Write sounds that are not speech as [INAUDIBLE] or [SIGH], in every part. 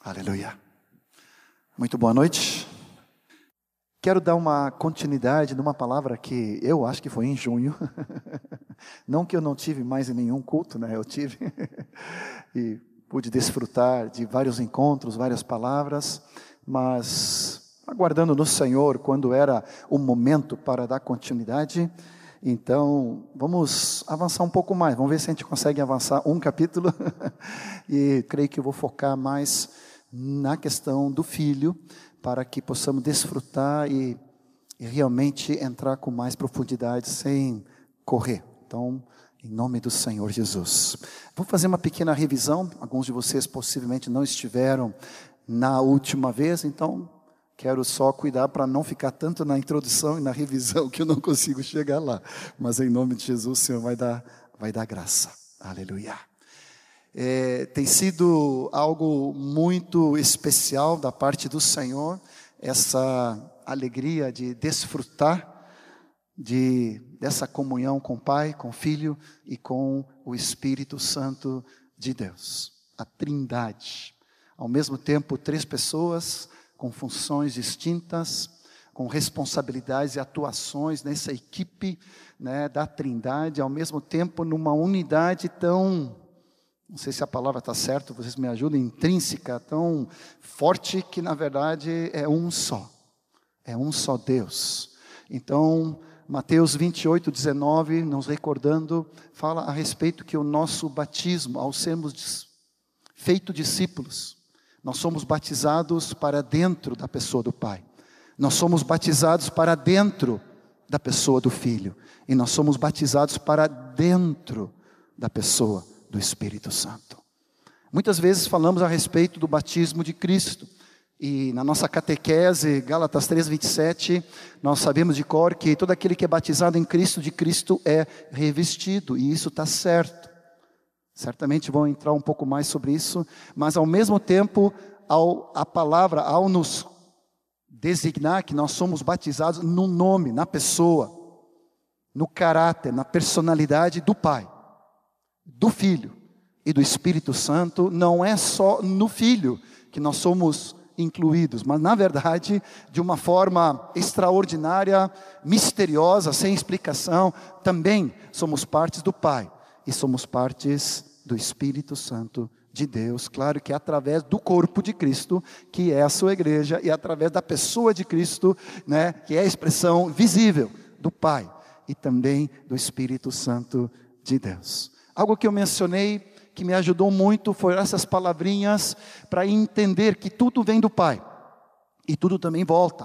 Aleluia. Muito boa noite. Quero dar uma continuidade numa palavra que eu acho que foi em junho. [LAUGHS] Não que eu não tive mais em nenhum culto, né? Eu tive. [LAUGHS] e pude desfrutar de vários encontros, várias palavras, mas aguardando no Senhor quando era o momento para dar continuidade. Então, vamos avançar um pouco mais. Vamos ver se a gente consegue avançar um capítulo. [LAUGHS] e creio que eu vou focar mais na questão do filho, para que possamos desfrutar e, e realmente entrar com mais profundidade sem correr. Então, em nome do Senhor Jesus. Vou fazer uma pequena revisão. Alguns de vocês possivelmente não estiveram na última vez, então quero só cuidar para não ficar tanto na introdução e na revisão que eu não consigo chegar lá. Mas em nome de Jesus, o Senhor vai dar, vai dar graça. Aleluia. É, tem sido algo muito especial da parte do Senhor, essa alegria de desfrutar de, dessa comunhão com o Pai, com o Filho e com o Espírito Santo de Deus, a Trindade. Ao mesmo tempo, três pessoas com funções distintas, com responsabilidades e atuações nessa equipe né, da Trindade, ao mesmo tempo numa unidade tão não sei se a palavra está certa, vocês me ajudam, intrínseca, tão forte que na verdade é um só. É um só Deus. Então, Mateus 28, 19, nos recordando, fala a respeito que o nosso batismo, ao sermos feito discípulos, nós somos batizados para dentro da pessoa do Pai. Nós somos batizados para dentro da pessoa do Filho. E nós somos batizados para dentro da pessoa do Espírito Santo. Muitas vezes falamos a respeito do batismo de Cristo. E na nossa catequese, Gálatas 3:27, nós sabemos de cor que todo aquele que é batizado em Cristo, de Cristo é revestido, e isso está certo. Certamente vão entrar um pouco mais sobre isso, mas ao mesmo tempo, ao, a palavra, ao nos designar que nós somos batizados no nome, na pessoa, no caráter, na personalidade do Pai do Filho e do Espírito Santo não é só no Filho que nós somos incluídos, mas na verdade, de uma forma extraordinária, misteriosa, sem explicação, também somos partes do Pai e somos partes do Espírito Santo de Deus, claro que é através do corpo de Cristo, que é a sua igreja, e através da pessoa de Cristo, né, que é a expressão visível do Pai e também do Espírito Santo de Deus. Algo que eu mencionei que me ajudou muito foi essas palavrinhas para entender que tudo vem do Pai e tudo também volta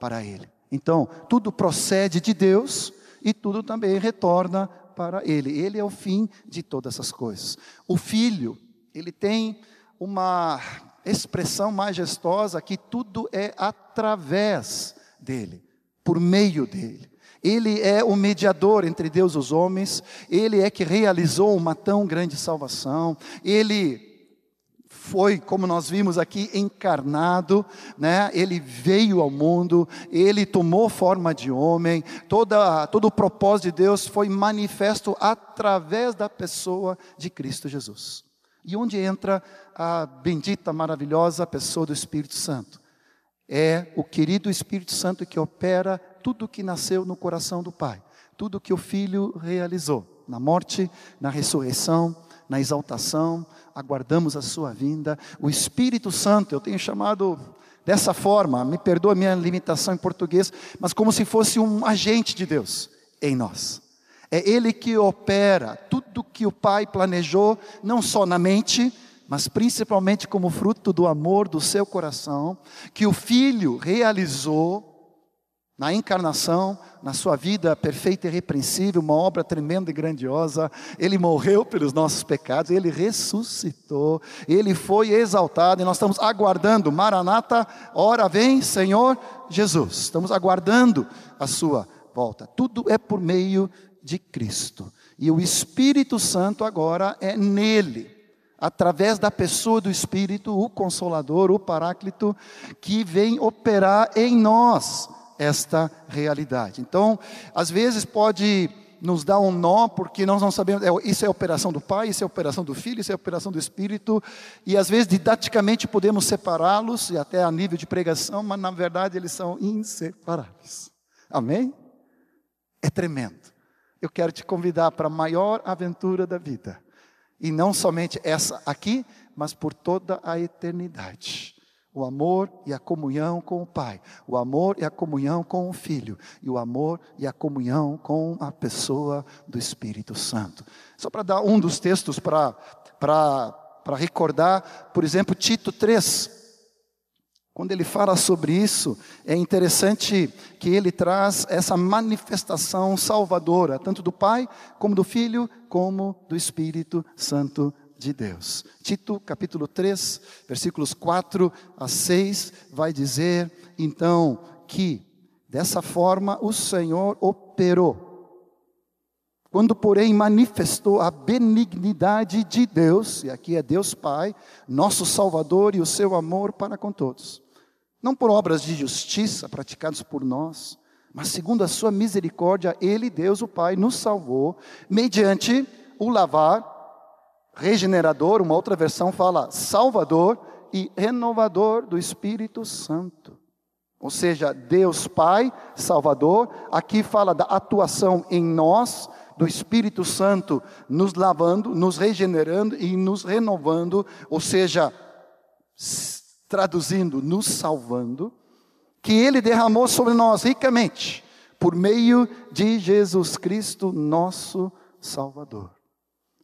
para Ele. Então, tudo procede de Deus e tudo também retorna para Ele. Ele é o fim de todas essas coisas. O Filho, ele tem uma expressão majestosa que tudo é através dele, por meio dele. Ele é o mediador entre Deus e os homens, ele é que realizou uma tão grande salvação, ele foi, como nós vimos aqui, encarnado, né? ele veio ao mundo, ele tomou forma de homem, toda, todo o propósito de Deus foi manifesto através da pessoa de Cristo Jesus. E onde entra a bendita, maravilhosa pessoa do Espírito Santo? É o querido Espírito Santo que opera tudo que nasceu no coração do Pai, tudo que o Filho realizou, na morte, na ressurreição, na exaltação, aguardamos a sua vinda. O Espírito Santo, eu tenho chamado dessa forma, me perdoa a minha limitação em português, mas como se fosse um agente de Deus em nós. É Ele que opera tudo que o Pai planejou, não só na mente, mas principalmente como fruto do amor do seu coração, que o Filho realizou na encarnação, na sua vida perfeita e irrepreensível, uma obra tremenda e grandiosa, ele morreu pelos nossos pecados, ele ressuscitou, ele foi exaltado e nós estamos aguardando, Maranata, ora vem, Senhor Jesus. Estamos aguardando a sua volta. Tudo é por meio de Cristo. E o Espírito Santo agora é nele através da pessoa do Espírito, o Consolador, o Paráclito, que vem operar em nós esta realidade. Então, às vezes pode nos dá um nó, porque nós não sabemos, é, isso é operação do Pai, isso é operação do Filho, isso é operação do Espírito, e às vezes didaticamente podemos separá-los, e até a nível de pregação, mas na verdade eles são inseparáveis. Amém? É tremendo. Eu quero te convidar para a maior aventura da vida, e não somente essa aqui, mas por toda a eternidade. O amor e a comunhão com o Pai, o amor e a comunhão com o Filho, e o amor e a comunhão com a pessoa do Espírito Santo. Só para dar um dos textos para recordar, por exemplo, Tito 3. Quando ele fala sobre isso, é interessante que ele traz essa manifestação salvadora, tanto do Pai, como do Filho, como do Espírito Santo de Deus. Tito, capítulo 3, versículos 4 a 6, vai dizer então que dessa forma o Senhor operou. Quando, porém, manifestou a benignidade de Deus, e aqui é Deus Pai, nosso Salvador e o seu amor para com todos. Não por obras de justiça praticadas por nós, mas segundo a sua misericórdia, Ele, Deus o Pai, nos salvou, mediante o lavar regenerador, uma outra versão fala salvador e renovador do Espírito Santo. Ou seja, Deus Pai, Salvador, aqui fala da atuação em nós, do Espírito Santo nos lavando, nos regenerando e nos renovando, ou seja, traduzindo, nos salvando, que Ele derramou sobre nós ricamente, por meio de Jesus Cristo, nosso Salvador.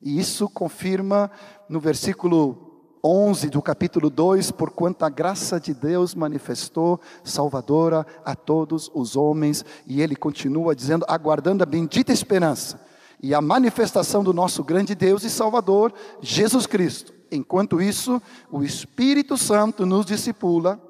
E isso confirma no versículo 11 do capítulo 2, por quanto a graça de Deus manifestou salvadora a todos os homens, e ele continua dizendo, aguardando a bendita esperança e a manifestação do nosso grande Deus e Salvador, Jesus Cristo. Enquanto isso, o Espírito Santo nos discipula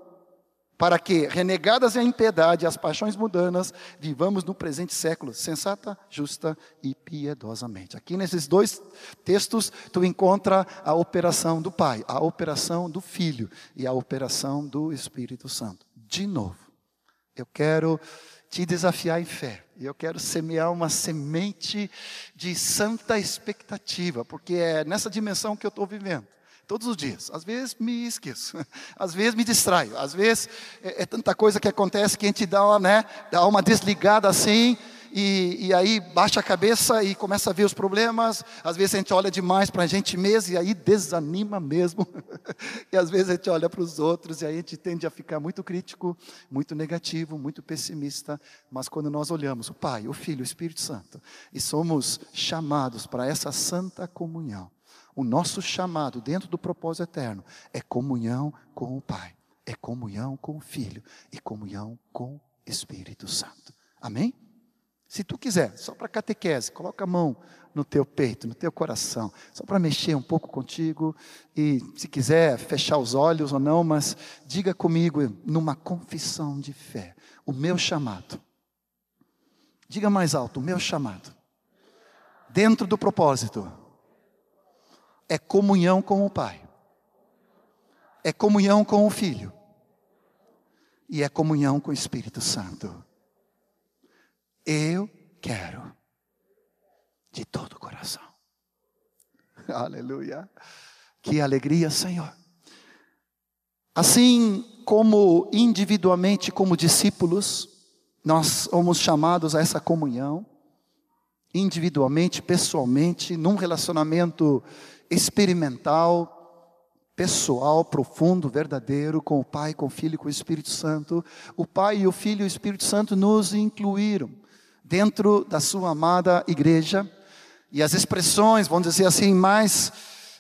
para que, renegadas a impiedade e as paixões mundanas, vivamos no presente século sensata, justa e piedosamente. Aqui nesses dois textos, tu encontra a operação do Pai, a operação do Filho e a operação do Espírito Santo. De novo, eu quero te desafiar em fé. Eu quero semear uma semente de santa expectativa, porque é nessa dimensão que eu estou vivendo todos os dias. Às vezes me esqueço, [LAUGHS] às vezes me distraio, às vezes é, é tanta coisa que acontece que a gente dá uma, né, dá uma desligada assim, e, e, aí baixa a cabeça e começa a ver os problemas. Às vezes a gente olha demais para a gente mesmo e aí desanima mesmo. [LAUGHS] e às vezes a gente olha para os outros e aí a gente tende a ficar muito crítico, muito negativo, muito pessimista. Mas quando nós olhamos o Pai, o Filho, o Espírito Santo e somos chamados para essa santa comunhão, o nosso chamado dentro do propósito eterno é comunhão com o Pai, é comunhão com o Filho e comunhão com o Espírito Santo. Amém? Se tu quiser, só para catequese, coloca a mão no teu peito, no teu coração, só para mexer um pouco contigo e se quiser fechar os olhos ou não, mas diga comigo numa confissão de fé, o meu chamado. Diga mais alto, o meu chamado. Dentro do propósito é comunhão com o Pai, é comunhão com o Filho e é comunhão com o Espírito Santo. Eu quero de todo o coração. [LAUGHS] Aleluia. Que alegria, Senhor. Assim como individualmente, como discípulos, nós somos chamados a essa comunhão, individualmente, pessoalmente, num relacionamento experimental, pessoal, profundo, verdadeiro com o Pai, com o Filho e com o Espírito Santo. O Pai, o Filho e o Espírito Santo nos incluíram dentro da sua amada igreja. E as expressões, vamos dizer assim, mais,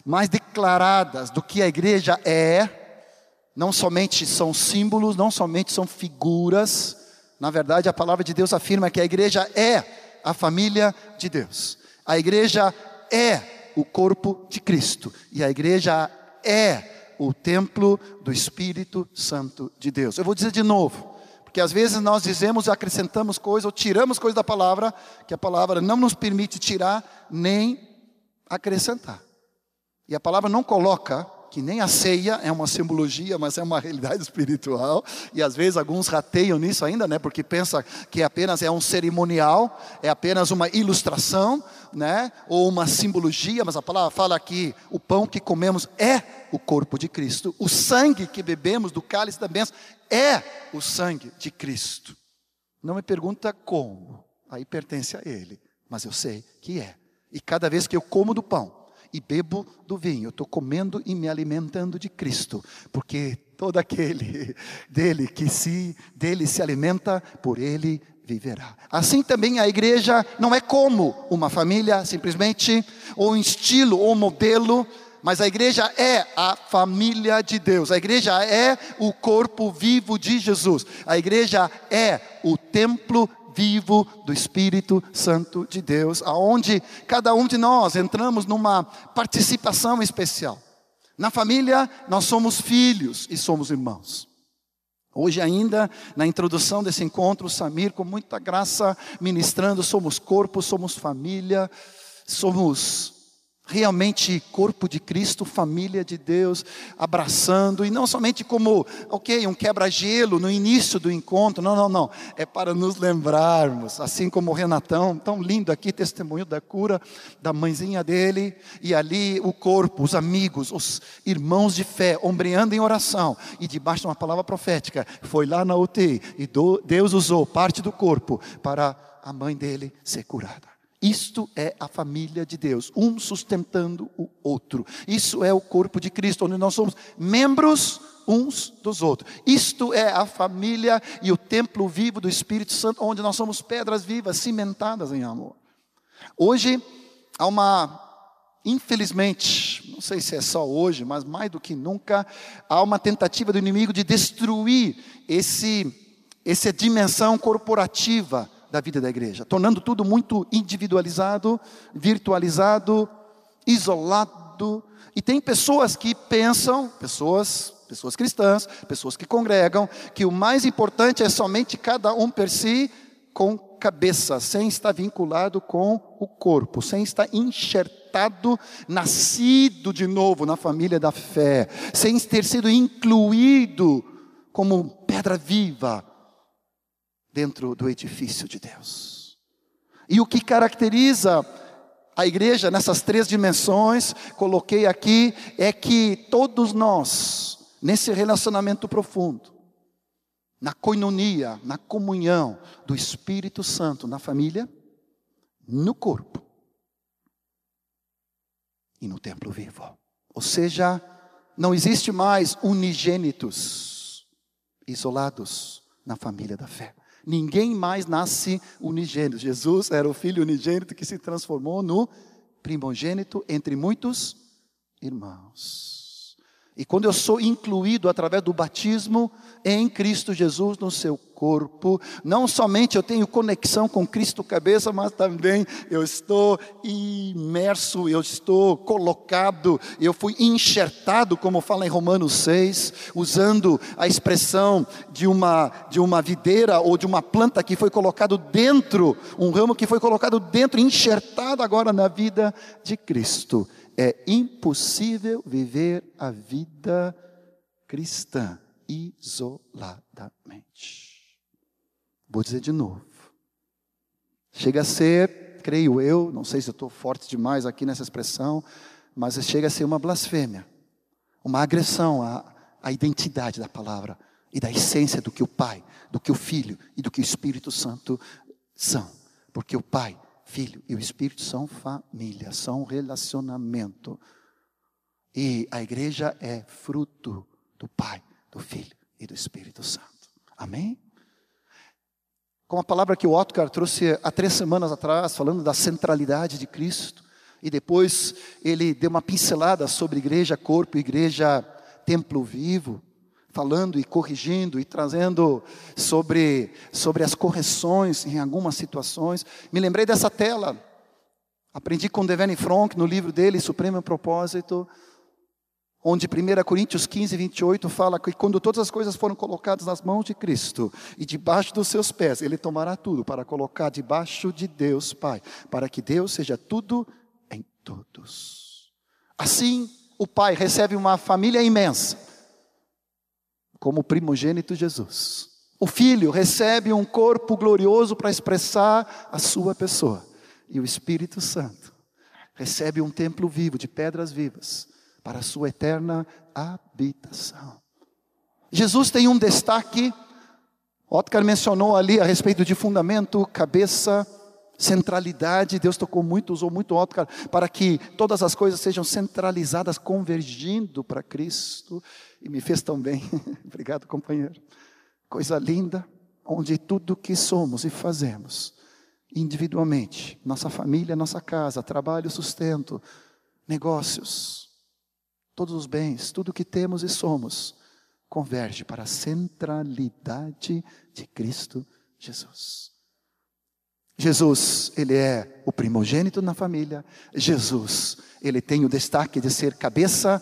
mais declaradas do que a igreja é, não somente são símbolos, não somente são figuras, na verdade a palavra de Deus afirma que a igreja é a família de Deus. A igreja é o corpo de Cristo. E a igreja é o templo do Espírito Santo de Deus. Eu vou dizer de novo, porque às vezes nós dizemos, acrescentamos coisas ou tiramos coisas da palavra, que a palavra não nos permite tirar nem acrescentar. E a palavra não coloca que nem a ceia é uma simbologia, mas é uma realidade espiritual. E às vezes alguns rateiam nisso ainda, né? Porque pensa que apenas é um cerimonial, é apenas uma ilustração, né? Ou uma simbologia, mas a palavra fala que o pão que comemos é o corpo de Cristo. O sangue que bebemos do cálice da bênção é o sangue de Cristo. Não me pergunta como, aí pertence a Ele, mas eu sei que é. E cada vez que eu como do pão, e bebo do vinho. Estou comendo e me alimentando de Cristo, porque todo aquele [LAUGHS] dele que se dele se alimenta, por ele viverá. Assim também a igreja não é como uma família simplesmente, ou um estilo, ou um modelo, mas a igreja é a família de Deus, a igreja é o corpo vivo de Jesus, a igreja é o templo vivo do Espírito Santo de Deus, aonde cada um de nós entramos numa participação especial. Na família, nós somos filhos e somos irmãos. Hoje ainda, na introdução desse encontro, Samir, com muita graça, ministrando, somos corpo, somos família, somos realmente corpo de Cristo, família de Deus, abraçando, e não somente como, ok, um quebra-gelo no início do encontro, não, não, não, é para nos lembrarmos, assim como o Renatão, tão lindo aqui, testemunho da cura da mãezinha dele, e ali o corpo, os amigos, os irmãos de fé, ombreando em oração, e debaixo de uma palavra profética, foi lá na UTI, e Deus usou parte do corpo para a mãe dele ser curada. Isto é a família de Deus, um sustentando o outro. Isso é o corpo de Cristo, onde nós somos membros uns dos outros. Isto é a família e o templo vivo do Espírito Santo, onde nós somos pedras vivas, cimentadas em amor. Hoje há uma, infelizmente, não sei se é só hoje, mas mais do que nunca, há uma tentativa do inimigo de destruir esse, essa dimensão corporativa da vida da igreja, tornando tudo muito individualizado, virtualizado, isolado. E tem pessoas que pensam, pessoas, pessoas cristãs, pessoas que congregam, que o mais importante é somente cada um per si com cabeça, sem estar vinculado com o corpo, sem estar enxertado, nascido de novo na família da fé, sem ter sido incluído como pedra viva dentro do edifício de Deus. E o que caracteriza a igreja nessas três dimensões, coloquei aqui, é que todos nós, nesse relacionamento profundo, na coinonia, na comunhão do Espírito Santo na família, no corpo e no templo vivo. Ou seja, não existe mais unigênitos isolados na família da fé. Ninguém mais nasce unigênito. Jesus era o filho unigênito que se transformou no primogênito entre muitos irmãos. E quando eu sou incluído através do batismo em Cristo Jesus no seu corpo. Não somente eu tenho conexão com Cristo cabeça, mas também eu estou imerso, eu estou colocado, eu fui enxertado, como fala em Romanos 6, usando a expressão de uma de uma videira ou de uma planta que foi colocado dentro, um ramo que foi colocado dentro, enxertado agora na vida de Cristo. É impossível viver a vida cristã isoladamente. Vou dizer de novo. Chega a ser, creio eu, não sei se estou forte demais aqui nessa expressão, mas chega a ser uma blasfêmia, uma agressão à, à identidade da palavra e da essência do que o Pai, do que o Filho e do que o Espírito Santo são. Porque o Pai, Filho e o Espírito são família, são relacionamento. E a igreja é fruto do Pai, do Filho e do Espírito Santo. Amém? com a palavra que o Otcar trouxe há três semanas atrás, falando da centralidade de Cristo, e depois ele deu uma pincelada sobre igreja, corpo, igreja, templo vivo, falando e corrigindo e trazendo sobre, sobre as correções em algumas situações. Me lembrei dessa tela, aprendi com Devane Fronk no livro dele, Supremo Propósito, onde 1 Coríntios 15, 28 fala que quando todas as coisas foram colocadas nas mãos de Cristo e debaixo dos seus pés, Ele tomará tudo para colocar debaixo de Deus Pai, para que Deus seja tudo em todos. Assim, o pai recebe uma família imensa, como o primogênito Jesus. O filho recebe um corpo glorioso para expressar a sua pessoa. E o Espírito Santo recebe um templo vivo, de pedras vivas, para a sua eterna habitação. Jesus tem um destaque, Otcar mencionou ali a respeito de fundamento, cabeça, centralidade. Deus tocou muito, usou muito Otcar para que todas as coisas sejam centralizadas, convergindo para Cristo. E me fez tão bem. [LAUGHS] Obrigado, companheiro. Coisa linda, onde tudo que somos e fazemos individualmente, nossa família, nossa casa, trabalho, sustento, negócios, todos os bens, tudo que temos e somos, converge para a centralidade de Cristo Jesus. Jesus, ele é o primogênito na família. Jesus, ele tem o destaque de ser cabeça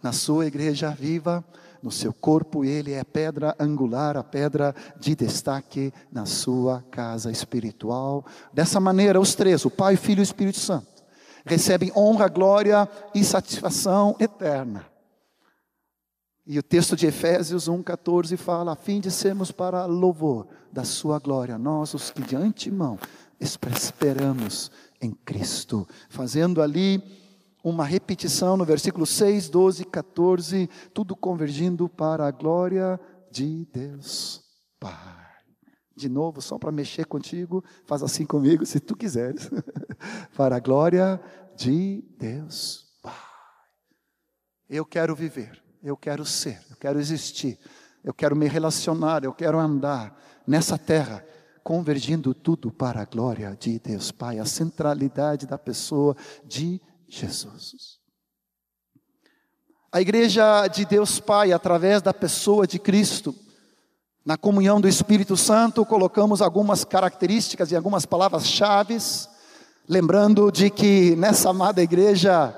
na sua igreja viva no seu corpo, ele é pedra angular, a pedra de destaque na sua casa espiritual. Dessa maneira, os três, o Pai, o Filho e o Espírito Santo, recebem honra, glória e satisfação eterna. E o texto de Efésios 1,14 fala: a fim de sermos para louvor da Sua glória, nós os que de antemão esperamos em Cristo, fazendo ali uma repetição no versículo 6, 12, 14, tudo convergindo para a glória de Deus Pai. De novo, só para mexer contigo, faz assim comigo, se tu quiseres. [LAUGHS] para a glória de Deus Pai. Eu quero viver, eu quero ser, eu quero existir, eu quero me relacionar, eu quero andar nessa terra convergindo tudo para a glória de Deus Pai, a centralidade da pessoa de Jesus. A igreja de Deus Pai, através da pessoa de Cristo, na comunhão do Espírito Santo, colocamos algumas características e algumas palavras-chave, lembrando de que nessa amada igreja,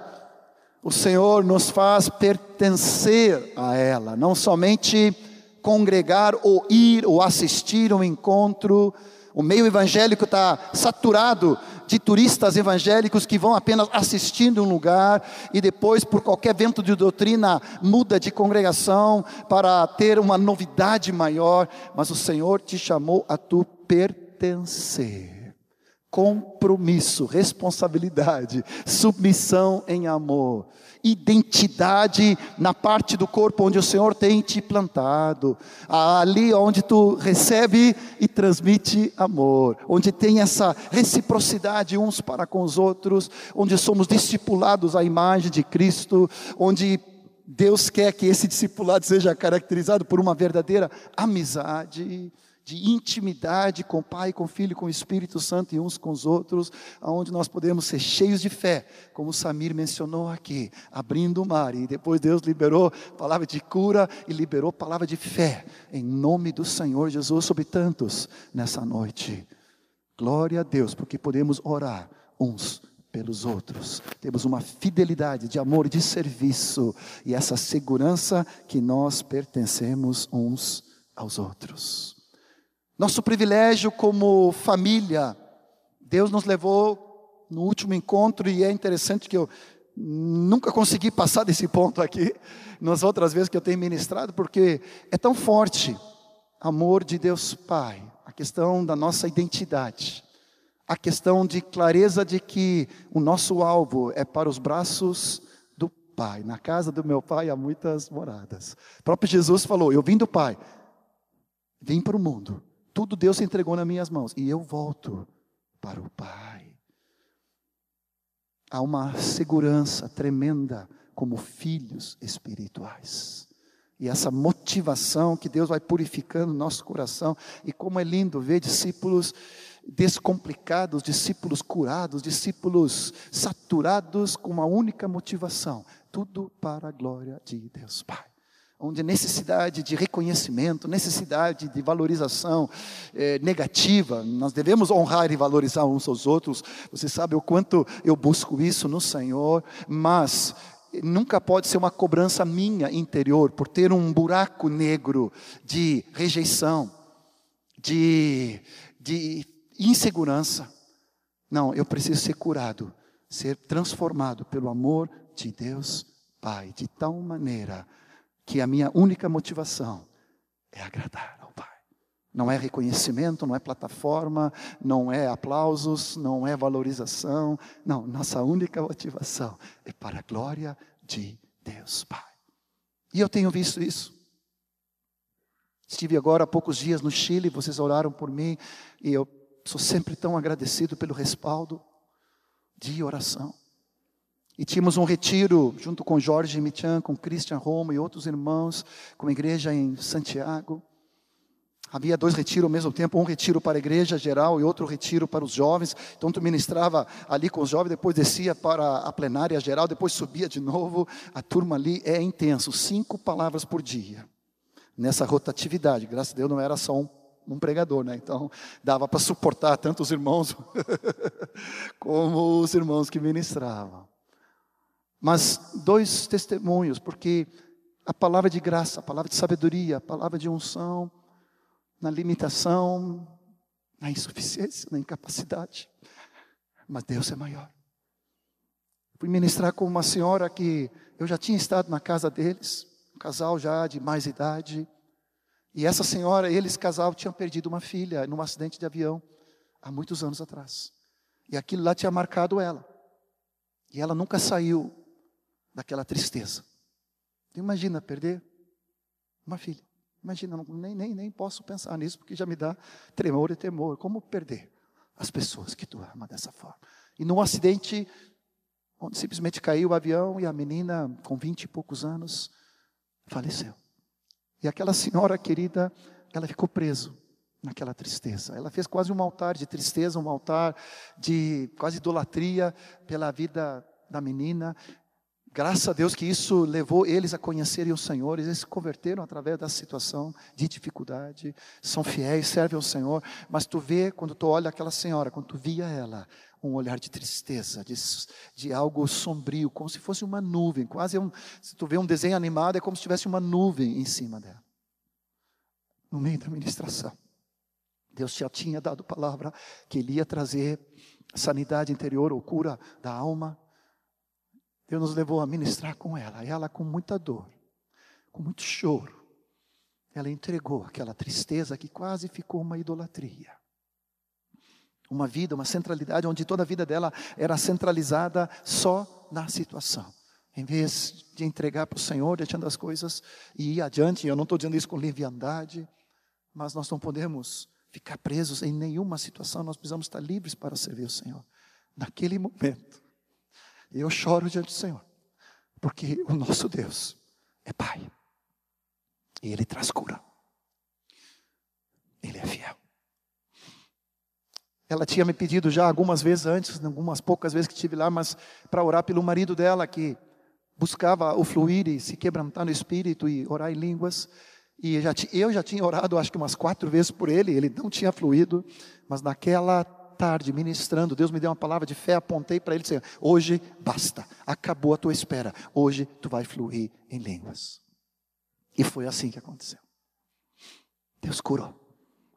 o Senhor nos faz pertencer a ela, não somente congregar ou ir ou assistir um encontro. O meio evangélico está saturado de turistas evangélicos que vão apenas assistindo um lugar e depois, por qualquer vento de doutrina, muda de congregação para ter uma novidade maior. Mas o Senhor te chamou a tu pertencer compromisso, responsabilidade, submissão em amor, identidade na parte do corpo onde o Senhor tem te plantado, ali onde tu recebe e transmite amor, onde tem essa reciprocidade uns para com os outros, onde somos discipulados à imagem de Cristo, onde Deus quer que esse discipulado seja caracterizado por uma verdadeira amizade de intimidade com o Pai, com o Filho, com o Espírito Santo e uns com os outros, aonde nós podemos ser cheios de fé, como o Samir mencionou aqui, abrindo o mar, e depois Deus liberou palavra de cura e liberou palavra de fé, em nome do Senhor Jesus sobre tantos nessa noite. Glória a Deus, porque podemos orar uns pelos outros. Temos uma fidelidade de amor e de serviço e essa segurança que nós pertencemos uns aos outros. Nosso privilégio como família, Deus nos levou no último encontro, e é interessante que eu nunca consegui passar desse ponto aqui, nas outras vezes que eu tenho ministrado, porque é tão forte amor de Deus Pai, a questão da nossa identidade, a questão de clareza de que o nosso alvo é para os braços do Pai. Na casa do meu Pai há muitas moradas. O próprio Jesus falou: Eu vim do Pai, vim para o mundo tudo Deus entregou nas minhas mãos. E eu volto para o Pai. Há uma segurança tremenda como filhos espirituais. E essa motivação que Deus vai purificando nosso coração. E como é lindo ver discípulos descomplicados, discípulos curados, discípulos saturados com uma única motivação: tudo para a glória de Deus Pai onde necessidade de reconhecimento, necessidade de valorização é, negativa, nós devemos honrar e valorizar uns aos outros. Você sabe o quanto eu busco isso no Senhor, mas nunca pode ser uma cobrança minha interior por ter um buraco negro de rejeição, de, de insegurança. Não, eu preciso ser curado, ser transformado pelo amor de Deus Pai, de tal maneira que a minha única motivação é agradar ao Pai. Não é reconhecimento, não é plataforma, não é aplausos, não é valorização. Não, nossa única motivação é para a glória de Deus Pai. E eu tenho visto isso. Estive agora há poucos dias no Chile, vocês oraram por mim, e eu sou sempre tão agradecido pelo respaldo de oração. E tínhamos um retiro junto com Jorge Michan, com Christian Roma e outros irmãos, com a igreja em Santiago. Havia dois retiros ao mesmo tempo, um retiro para a igreja geral e outro retiro para os jovens. Então tu ministrava ali com os jovens, depois descia para a plenária geral, depois subia de novo. A turma ali é intenso, cinco palavras por dia. Nessa rotatividade, graças a Deus não era só um, um pregador, né? Então dava para suportar tanto os irmãos [LAUGHS] como os irmãos que ministravam. Mas dois testemunhos, porque a palavra de graça, a palavra de sabedoria, a palavra de unção, na limitação, na insuficiência, na incapacidade. Mas Deus é maior. Fui ministrar com uma senhora que eu já tinha estado na casa deles, um casal já de mais idade. E essa senhora, eles, casal, tinham perdido uma filha num acidente de avião há muitos anos atrás. E aquilo lá tinha marcado ela. E ela nunca saiu daquela tristeza. Imagina perder uma filha. Imagina, nem, nem, nem posso pensar nisso, porque já me dá tremor e temor. Como perder as pessoas que tu ama dessa forma? E num acidente, onde simplesmente caiu o avião e a menina, com vinte e poucos anos, faleceu. E aquela senhora querida, ela ficou preso naquela tristeza. Ela fez quase um altar de tristeza, um altar de quase idolatria pela vida da menina. Graças a Deus que isso levou eles a conhecerem o Senhor, eles se converteram através da situação de dificuldade, são fiéis, servem ao Senhor, mas tu vê, quando tu olha aquela senhora, quando tu via ela, um olhar de tristeza, de, de algo sombrio, como se fosse uma nuvem, quase um, se tu vê um desenho animado, é como se tivesse uma nuvem em cima dela, no meio da ministração. Deus já tinha dado palavra que Ele ia trazer sanidade interior ou cura da alma, Deus nos levou a ministrar com ela, e ela com muita dor, com muito choro, ela entregou aquela tristeza que quase ficou uma idolatria. Uma vida, uma centralidade, onde toda a vida dela era centralizada só na situação. Em vez de entregar para o Senhor, deixando as coisas e ir adiante, eu não estou dizendo isso com leviandade, mas nós não podemos ficar presos em nenhuma situação, nós precisamos estar livres para servir o Senhor. Naquele momento, eu choro diante do Senhor, porque o nosso Deus é Pai, e Ele traz cura, Ele é fiel. Ela tinha me pedido já algumas vezes antes, algumas poucas vezes que estive lá, mas para orar pelo marido dela que buscava o fluir e se quebrantar no espírito e orar em línguas. E eu já tinha orado, acho que umas quatro vezes por ele, ele não tinha fluído, mas naquela tarde, ministrando, Deus me deu uma palavra de fé, apontei para ele disse: Hoje basta, acabou a tua espera, hoje tu vai fluir em línguas. E foi assim que aconteceu. Deus curou,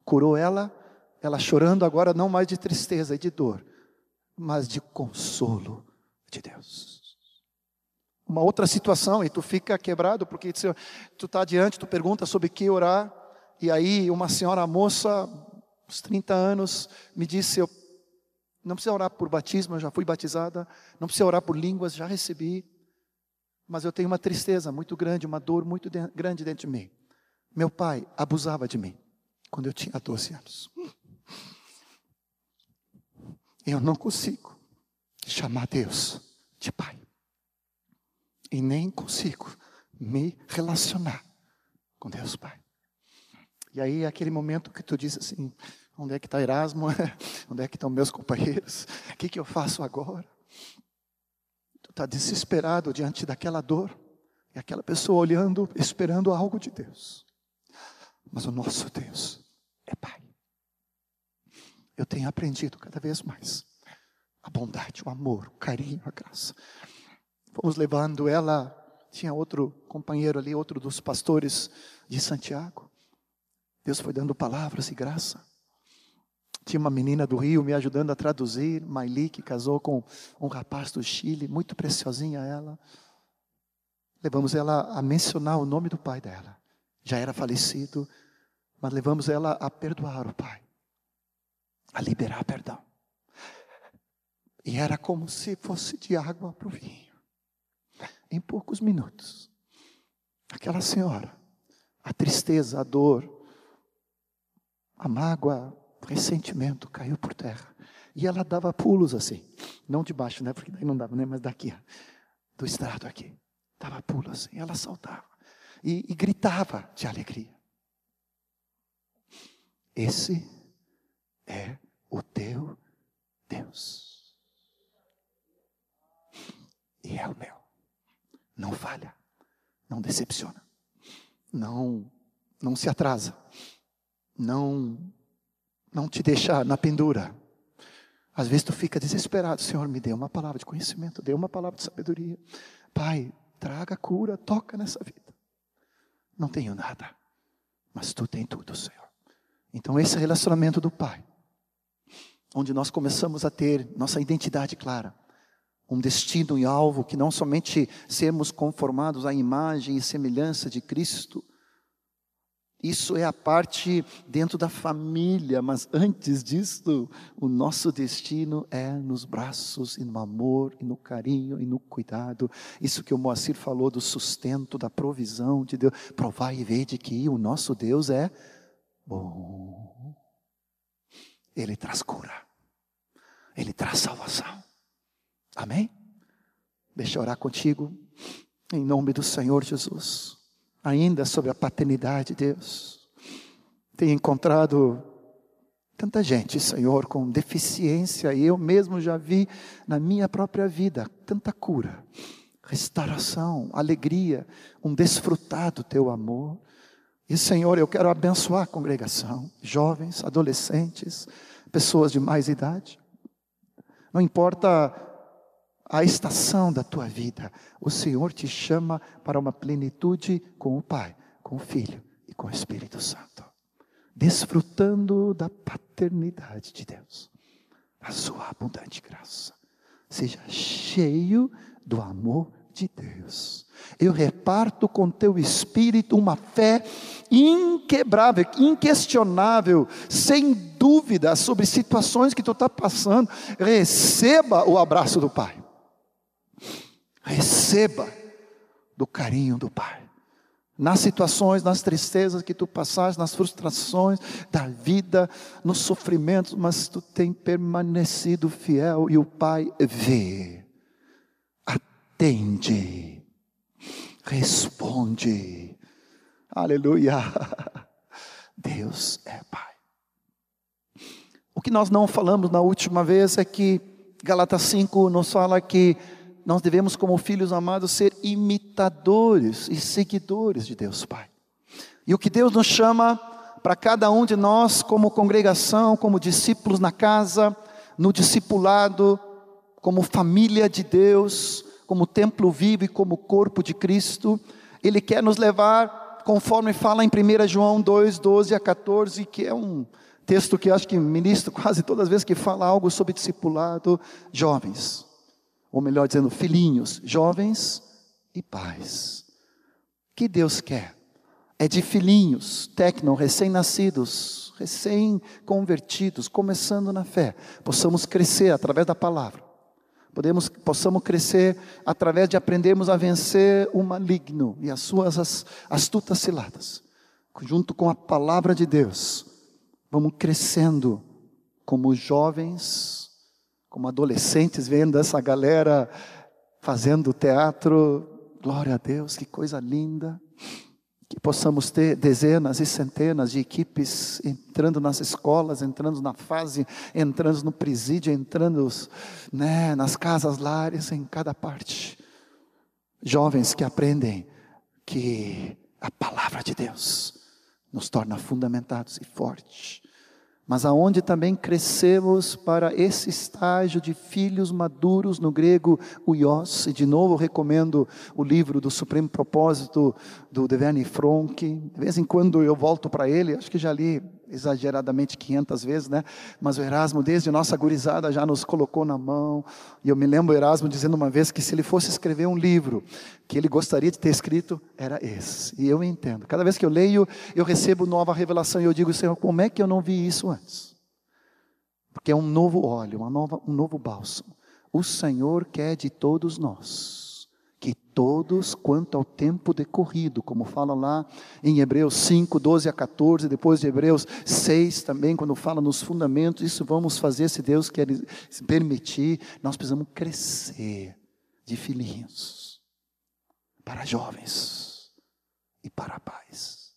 curou ela, ela chorando agora não mais de tristeza e de dor, mas de consolo de Deus. Uma outra situação, e tu fica quebrado, porque tu está adiante, tu pergunta sobre que orar, e aí uma senhora moça uns 30 anos, me disse: eu não precisa orar por batismo, eu já fui batizada, não precisa orar por línguas, já recebi, mas eu tenho uma tristeza muito grande, uma dor muito de, grande dentro de mim. Meu pai abusava de mim quando eu tinha 12 anos. Eu não consigo chamar Deus de pai. E nem consigo me relacionar com Deus Pai. E aí é aquele momento que tu diz assim: onde é que está Erasmo? [LAUGHS] onde é que estão meus companheiros? O que, que eu faço agora? Tu está desesperado diante daquela dor, e aquela pessoa olhando, esperando algo de Deus. Mas o nosso Deus é Pai. Eu tenho aprendido cada vez mais a bondade, o amor, o carinho, a graça. Fomos levando ela, tinha outro companheiro ali, outro dos pastores de Santiago. Deus foi dando palavras e graça. Tinha uma menina do Rio me ajudando a traduzir, Maili, que casou com um rapaz do Chile, muito preciosinha ela. levamos ela a mencionar o nome do pai dela. Já era falecido, mas levamos ela a perdoar o pai, a liberar perdão. E era como se fosse de água para o vinho. Em poucos minutos, aquela senhora, a tristeza, a dor, a mágoa, ressentimento caiu por terra. E ela dava pulos assim, não de baixo, né? Porque daí não dava, né? Mas daqui, do estrado aqui. Dava pulos assim, ela saltava. E, e gritava de alegria. Esse é o teu Deus. E é o meu. Não falha, não decepciona, não não se atrasa, não não te deixa na pendura. Às vezes tu fica desesperado, Senhor, me dê uma palavra de conhecimento, dê uma palavra de sabedoria. Pai, traga cura, toca nessa vida. Não tenho nada, mas tu tem tudo, Senhor. Então, esse relacionamento do Pai, onde nós começamos a ter nossa identidade clara, um destino e alvo que não somente sermos conformados à imagem e semelhança de Cristo, isso é a parte dentro da família, mas antes disso, o nosso destino é nos braços e no amor e no carinho e no cuidado. Isso que o Moacir falou do sustento, da provisão de Deus. Provar e ver de que o nosso Deus é bom. Ele traz cura. Ele traz salvação. Amém? Deixa eu orar contigo. Em nome do Senhor Jesus. Ainda sobre a paternidade de Deus. Tenho encontrado tanta gente, Senhor, com deficiência, e eu mesmo já vi na minha própria vida tanta cura, restauração, alegria, um desfrutar do teu amor. E Senhor, eu quero abençoar a congregação, jovens, adolescentes, pessoas de mais idade. Não importa a estação da tua vida, o Senhor te chama para uma plenitude com o Pai, com o Filho e com o Espírito Santo. Desfrutando da paternidade de Deus, a sua abundante graça. Seja cheio do amor de Deus. Eu reparto com teu espírito uma fé inquebrável, inquestionável, sem dúvida sobre situações que tu está passando. Receba o abraço do Pai. Receba do carinho do Pai. Nas situações, nas tristezas que tu passaste, nas frustrações da vida, nos sofrimentos, mas tu tem permanecido fiel e o Pai vê atende, responde. Aleluia. [LAUGHS] Deus é Pai. O que nós não falamos na última vez é que Galatas 5 nos fala que nós devemos, como filhos amados, ser imitadores e seguidores de Deus Pai. E o que Deus nos chama para cada um de nós, como congregação, como discípulos na casa, no discipulado, como família de Deus, como templo vivo e como corpo de Cristo. Ele quer nos levar, conforme fala em 1 João 2, 12 a 14, que é um texto que acho que ministro quase todas as vezes que fala algo sobre discipulado, jovens, ou melhor dizendo, filhinhos, jovens e pais. Que Deus quer é de filhinhos, tecno, recém-nascidos, recém-convertidos, começando na fé, possamos crescer através da palavra Podemos, possamos crescer através de aprendermos a vencer o maligno e as suas astutas ciladas. Junto com a palavra de Deus, vamos crescendo como jovens, como adolescentes, vendo essa galera fazendo teatro. Glória a Deus, que coisa linda que possamos ter dezenas e centenas de equipes entrando nas escolas, entrando na fase, entrando no presídio, entrando né, nas casas lares, em cada parte. Jovens que aprendem que a palavra de Deus nos torna fundamentados e fortes mas aonde também crescemos para esse estágio de filhos maduros, no grego, uios, e de novo recomendo o livro do Supremo Propósito, do Deverne Fronk, de vez em quando eu volto para ele, acho que já li exageradamente 500 vezes, né? Mas o Erasmo, desde nossa gurizada, já nos colocou na mão. E eu me lembro o Erasmo dizendo uma vez que se ele fosse escrever um livro que ele gostaria de ter escrito, era esse. E eu entendo. Cada vez que eu leio, eu recebo nova revelação e eu digo, Senhor, como é que eu não vi isso antes? Porque é um novo óleo, uma nova, um novo bálsamo. O Senhor quer de todos nós que todos, quanto ao tempo decorrido, como fala lá em Hebreus 5, 12 a 14, depois de Hebreus 6 também, quando fala nos fundamentos, isso vamos fazer se Deus quer permitir, nós precisamos crescer de filhinhos para jovens e para pais.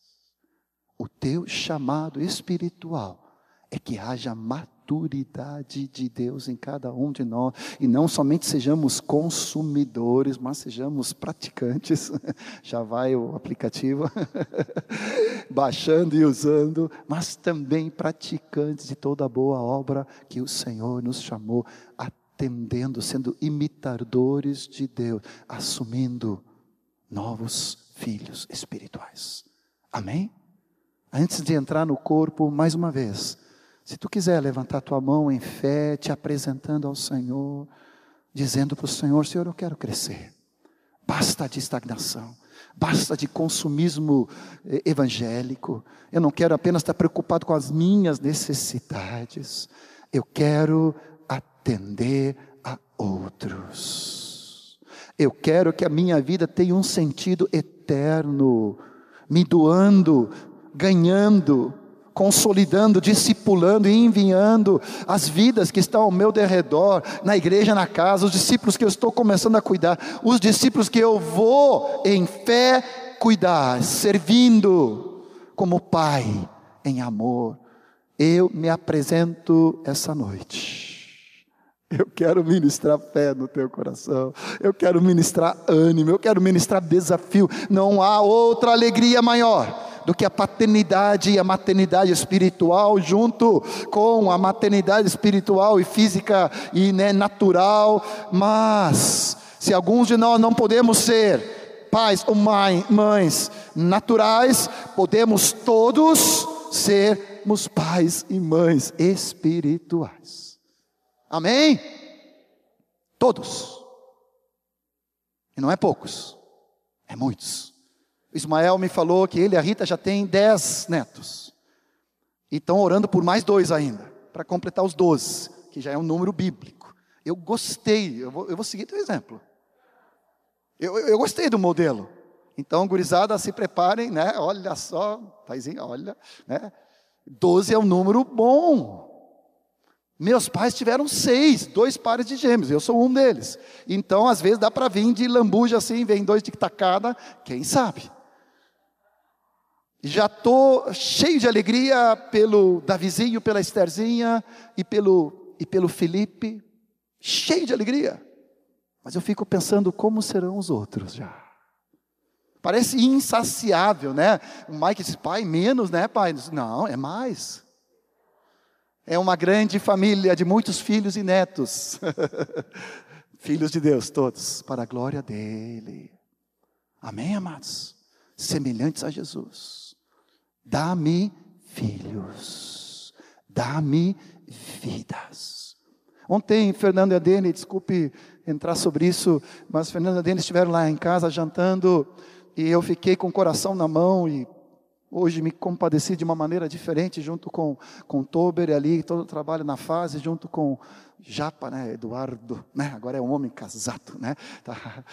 O teu chamado espiritual é que haja maturidade maturidade de Deus em cada um de nós e não somente sejamos consumidores, mas sejamos praticantes. [LAUGHS] Já vai o aplicativo [LAUGHS] baixando e usando, mas também praticantes de toda boa obra que o Senhor nos chamou, atendendo, sendo imitadores de Deus, assumindo novos filhos espirituais. Amém? Antes de entrar no corpo, mais uma vez, se tu quiser levantar tua mão em fé, te apresentando ao Senhor, dizendo para o Senhor: Senhor, eu quero crescer. Basta de estagnação, basta de consumismo eh, evangélico. Eu não quero apenas estar preocupado com as minhas necessidades, eu quero atender a outros. Eu quero que a minha vida tenha um sentido eterno, me doando, ganhando, consolidando, discipulando e enviando as vidas que estão ao meu derredor, na igreja, na casa, os discípulos que eu estou começando a cuidar, os discípulos que eu vou em fé cuidar, servindo como pai em amor. Eu me apresento essa noite. Eu quero ministrar fé no teu coração. Eu quero ministrar ânimo. Eu quero ministrar desafio. Não há outra alegria maior do que a paternidade e a maternidade espiritual, junto com a maternidade espiritual e física e né, natural. Mas, se alguns de nós não podemos ser pais ou mãe, mães naturais, podemos todos sermos pais e mães espirituais. Amém? Todos. E não é poucos, é muitos. Ismael me falou que ele e a Rita já têm dez netos. E estão orando por mais dois ainda, para completar os doze, que já é um número bíblico. Eu gostei, eu vou, eu vou seguir teu exemplo. Eu, eu, eu, gostei do modelo. Então, gurizada, se preparem, né? Olha só, paizinho, olha, né? Doze é um número bom. Meus pais tiveram seis, dois pares de gêmeos, eu sou um deles. Então, às vezes, dá para vir de lambuja assim, vem dois de tacada, quem sabe? Já estou cheio de alegria pelo Davizinho, pela Estherzinha e pelo, e pelo Felipe. Cheio de alegria. Mas eu fico pensando como serão os outros já. Parece insaciável, né? O Mike diz, pai, menos, né, pai? Não, é mais. É uma grande família de muitos filhos e netos. [LAUGHS] filhos de Deus, todos, para a glória dele. Amém, amados? Semelhantes a Jesus. Dá-me filhos, dá-me vidas. Ontem, Fernando e a Dene, desculpe entrar sobre isso, mas Fernando e a Dene estiveram lá em casa jantando e eu fiquei com o coração na mão e hoje me compadeci de uma maneira diferente junto com, com Tober ali, todo o trabalho na fase, junto com Japa, né, Eduardo, né, agora é um homem casado, né, tá,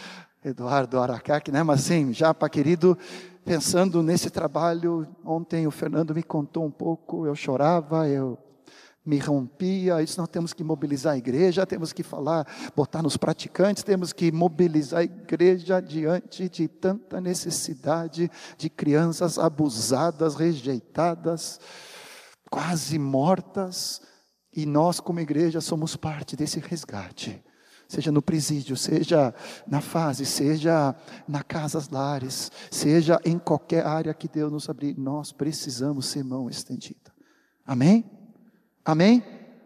Eduardo Aracaque, né, mas sim, Japa querido, pensando nesse trabalho, ontem o Fernando me contou um pouco, eu chorava, eu me rompia, isso nós temos que mobilizar a igreja, temos que falar, botar nos praticantes, temos que mobilizar a igreja diante de tanta necessidade de crianças abusadas, rejeitadas, quase mortas, e nós como igreja somos parte desse resgate seja no presídio, seja na fase, seja na casas lares, seja em qualquer área que Deus nos abrir, nós precisamos ser mão estendida. Amém? Amém?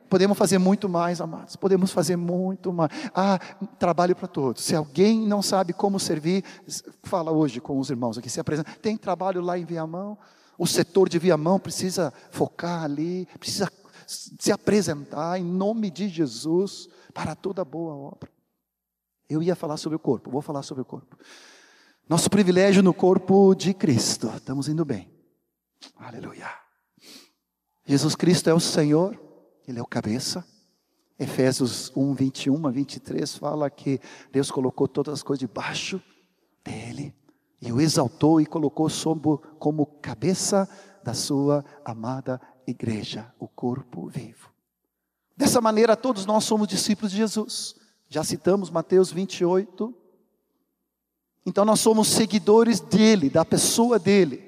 Podemos fazer muito mais, amados. Podemos fazer muito mais. Ah, trabalho para todos. Se alguém não sabe como servir, fala hoje com os irmãos aqui. Se apresenta. Tem trabalho lá em Viamão? O setor de Viamão precisa focar ali, precisa se apresentar em nome de Jesus para toda boa obra. Eu ia falar sobre o corpo, vou falar sobre o corpo. Nosso privilégio no corpo de Cristo. Estamos indo bem. Aleluia. Jesus Cristo é o Senhor, Ele é o cabeça. Efésios 1, 21 a 23 fala que Deus colocou todas as coisas debaixo dele e o exaltou e colocou sob, como cabeça da sua amada igreja, o corpo vivo. Dessa maneira, todos nós somos discípulos de Jesus. Já citamos Mateus 28. Então, nós somos seguidores dele, da pessoa dele.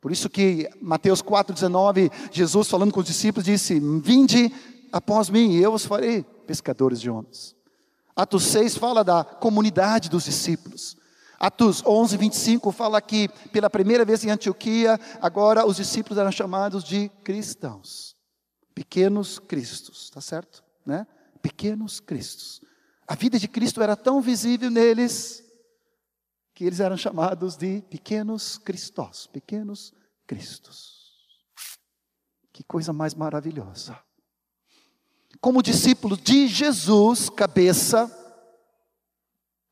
Por isso que Mateus 4,19, Jesus falando com os discípulos, disse: Vinde após mim, e eu os farei pescadores de homens. Atos 6 fala da comunidade dos discípulos. Atos 11, 25 fala que pela primeira vez em Antioquia, agora os discípulos eram chamados de cristãos. Pequenos cristos, tá certo? Né? Pequenos cristos. A vida de Cristo era tão visível neles que eles eram chamados de pequenos cristós, pequenos cristos. Que coisa mais maravilhosa. Como discípulos de Jesus, cabeça,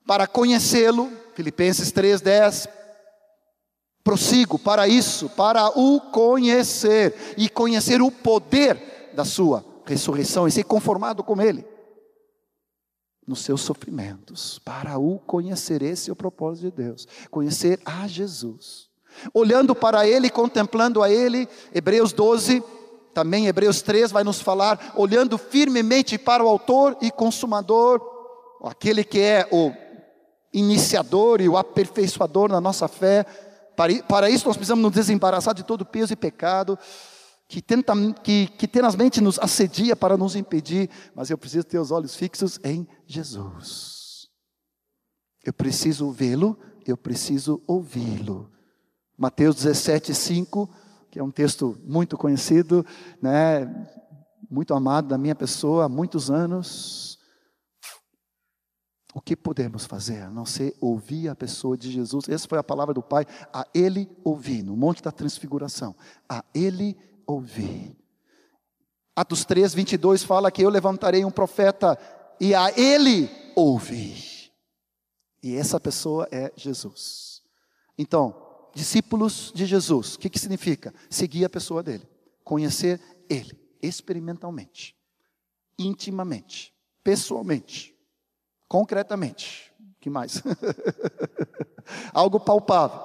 para conhecê-lo, Filipenses 3:10. Prossigo para isso, para o conhecer e conhecer o poder da sua ressurreição e ser conformado com ele nos seus sofrimentos, para o conhecer, esse é o propósito de Deus, conhecer a Jesus. Olhando para ele, contemplando a ele, Hebreus 12, também Hebreus 3 vai nos falar, olhando firmemente para o autor e consumador, aquele que é o iniciador e o aperfeiçoador na nossa fé. Para, isso nós precisamos nos desembaraçar de todo peso e pecado que, tenta, que, que tenazmente nos assedia para nos impedir, mas eu preciso ter os olhos fixos em Jesus. Eu preciso vê-lo, eu preciso ouvi-lo. Mateus 17, 5, que é um texto muito conhecido, né, muito amado da minha pessoa há muitos anos. O que podemos fazer a não ser ouvir a pessoa de Jesus? Essa foi a palavra do Pai, a Ele ouvir, no Monte da Transfiguração, a Ele ouvir. Atos 3, 22 fala que eu levantarei um profeta e a Ele ouvir. E essa pessoa é Jesus. Então, discípulos de Jesus, o que, que significa? Seguir a pessoa dele, conhecer Ele, experimentalmente, intimamente, pessoalmente concretamente. que mais? [LAUGHS] algo palpável.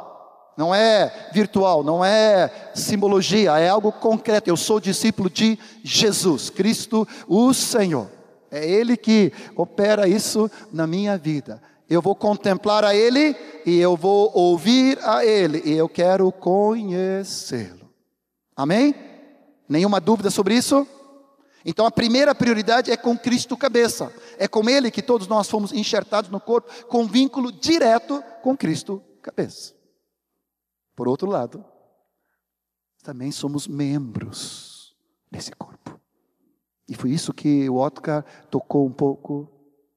Não é virtual, não é simbologia, é algo concreto. Eu sou discípulo de Jesus, Cristo, o Senhor. É Ele que opera isso na minha vida. Eu vou contemplar a Ele e eu vou ouvir a Ele e eu quero conhecê-lo. Amém? Nenhuma dúvida sobre isso? Então a primeira prioridade é com Cristo cabeça. É com Ele que todos nós fomos enxertados no corpo, com vínculo direto com Cristo cabeça. Por outro lado, também somos membros desse corpo. E foi isso que o Otcar tocou um pouco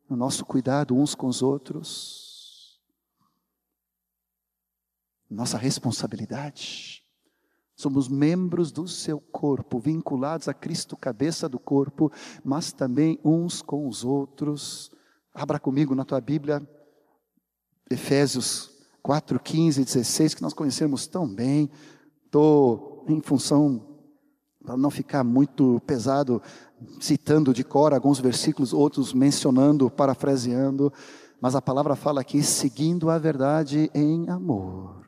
no nosso cuidado uns com os outros. Nossa responsabilidade Somos membros do seu corpo, vinculados a Cristo, cabeça do corpo, mas também uns com os outros. Abra comigo na tua Bíblia, Efésios 4, 15 e 16, que nós conhecemos tão bem. Estou em função, para não ficar muito pesado, citando de cor alguns versículos, outros mencionando, parafraseando, mas a palavra fala aqui, seguindo a verdade em amor.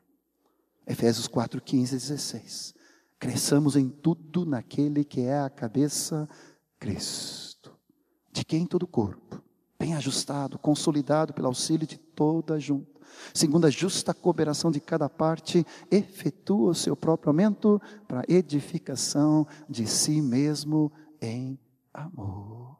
Efésios 4, 15 e 16. Cresçamos em tudo naquele que é a cabeça, Cristo, de quem todo o corpo, bem ajustado, consolidado pelo auxílio de toda junta, segundo a justa cooperação de cada parte, efetua o seu próprio aumento para edificação de si mesmo em amor.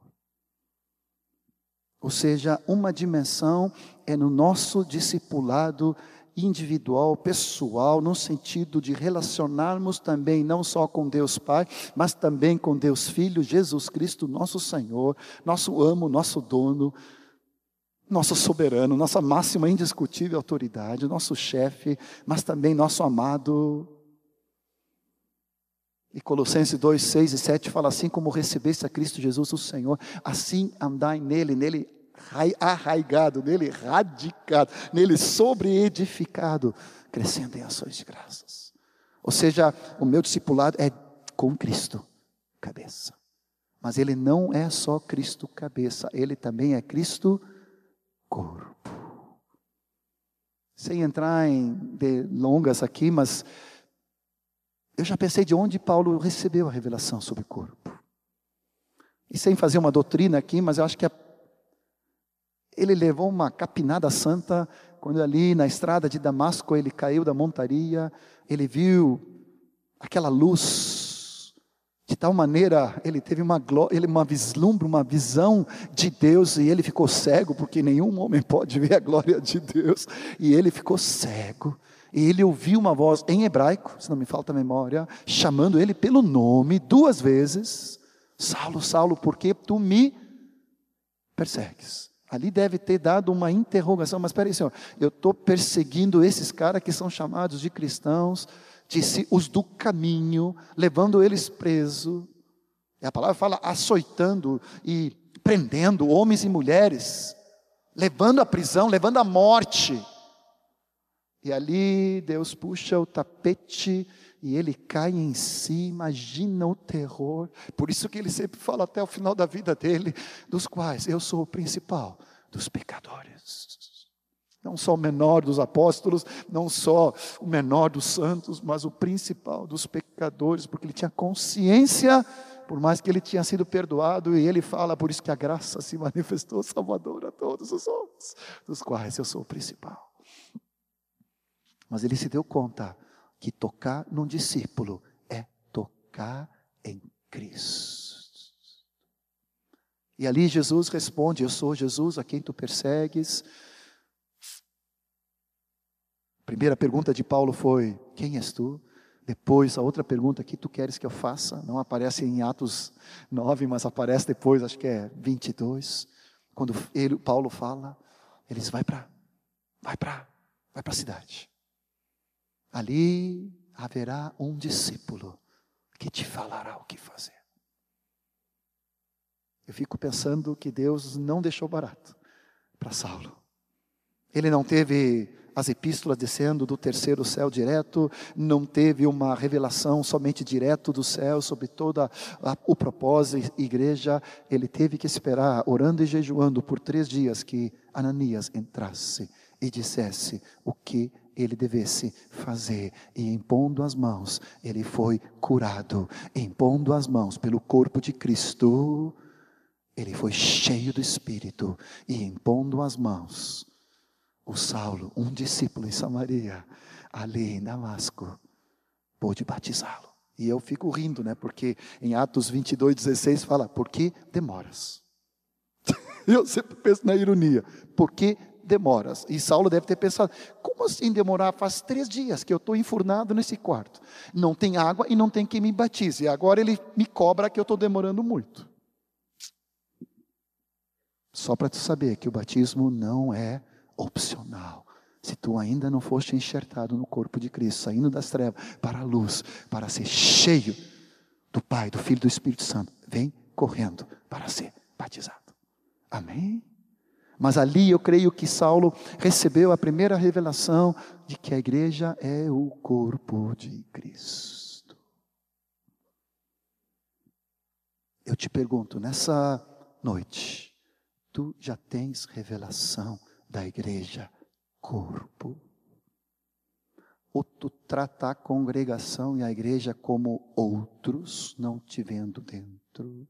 Ou seja, uma dimensão é no nosso discipulado individual, pessoal, no sentido de relacionarmos também não só com Deus Pai, mas também com Deus Filho, Jesus Cristo, nosso Senhor, nosso amo, nosso dono, nosso soberano, nossa máxima indiscutível autoridade, nosso chefe, mas também nosso amado. E Colossenses 2, 6 e 7 fala assim: como recebeste a Cristo Jesus, o Senhor, assim andai nele, nele arraigado, nele radicado, nele sobreedificado, crescendo em ações de graças. Ou seja, o meu discipulado é com Cristo, cabeça. Mas ele não é só Cristo, cabeça, ele também é Cristo, corpo. Sem entrar em delongas aqui, mas eu já pensei de onde Paulo recebeu a revelação sobre corpo. E sem fazer uma doutrina aqui, mas eu acho que a, ele levou uma capinada santa quando ali na estrada de Damasco ele caiu da montaria, ele viu aquela luz de tal maneira, ele teve uma, ele uma vislumbre, uma visão de Deus e ele ficou cego, porque nenhum homem pode ver a glória de Deus, e ele ficou cego. E ele ouviu uma voz em hebraico, se não me falta a memória, chamando ele pelo nome duas vezes: Saulo, Saulo, por que tu me persegues? Ali deve ter dado uma interrogação, mas espera aí, senhor, eu estou perseguindo esses caras que são chamados de cristãos, disse os do caminho, levando eles presos. E a palavra fala açoitando e prendendo homens e mulheres, levando à prisão, levando à morte. E ali Deus puxa o tapete e ele cai em si, imagina o terror. Por isso que ele sempre fala até o final da vida dele, dos quais eu sou o principal dos pecadores. Não só o menor dos apóstolos, não só o menor dos santos, mas o principal dos pecadores, porque ele tinha consciência, por mais que ele tinha sido perdoado, e ele fala, por isso que a graça se manifestou salvador a todos os homens, dos quais eu sou o principal. Mas ele se deu conta que tocar num discípulo é tocar em Cristo. E ali Jesus responde: Eu sou Jesus a quem tu persegues. Primeira pergunta de Paulo foi: Quem és tu? Depois, a outra pergunta que tu queres que eu faça, não aparece em Atos 9, mas aparece depois, acho que é 22, quando ele, Paulo fala, eles vai para vai para vai para a cidade. Ali haverá um discípulo que te falará o que fazer. Eu fico pensando que Deus não deixou barato para Saulo. Ele não teve as epístolas descendo do terceiro céu direto, não teve uma revelação somente direto do céu sobre todo o propósito, igreja, ele teve que esperar, orando e jejuando por três dias, que Ananias entrasse e dissesse o que ele devesse fazer. E impondo as mãos, ele foi curado. Impondo as mãos pelo corpo de Cristo, ele foi cheio do Espírito. E impondo as mãos, o Saulo, um discípulo em Samaria, ali em Damasco, pôde batizá-lo. E eu fico rindo, né? Porque em Atos 22, 16 fala: Por que demoras? [LAUGHS] eu sempre penso na ironia. Por que demoras. E Saulo deve ter pensado: como assim demorar? Faz três dias que eu estou enfurnado nesse quarto. Não tem água e não tem quem me batize. Agora ele me cobra que eu estou demorando muito. Só para tu saber que o batismo não é opcional. Se tu ainda não foste enxertado no corpo de Cristo, saindo das trevas para a luz, para ser cheio do Pai, do Filho e do Espírito Santo, vem correndo para ser batizado. Amém? Mas ali eu creio que Saulo recebeu a primeira revelação de que a igreja é o corpo de Cristo. Eu te pergunto, nessa noite, tu já tens revelação da igreja corpo? Ou tu trata a congregação e a igreja como outros, não te vendo dentro?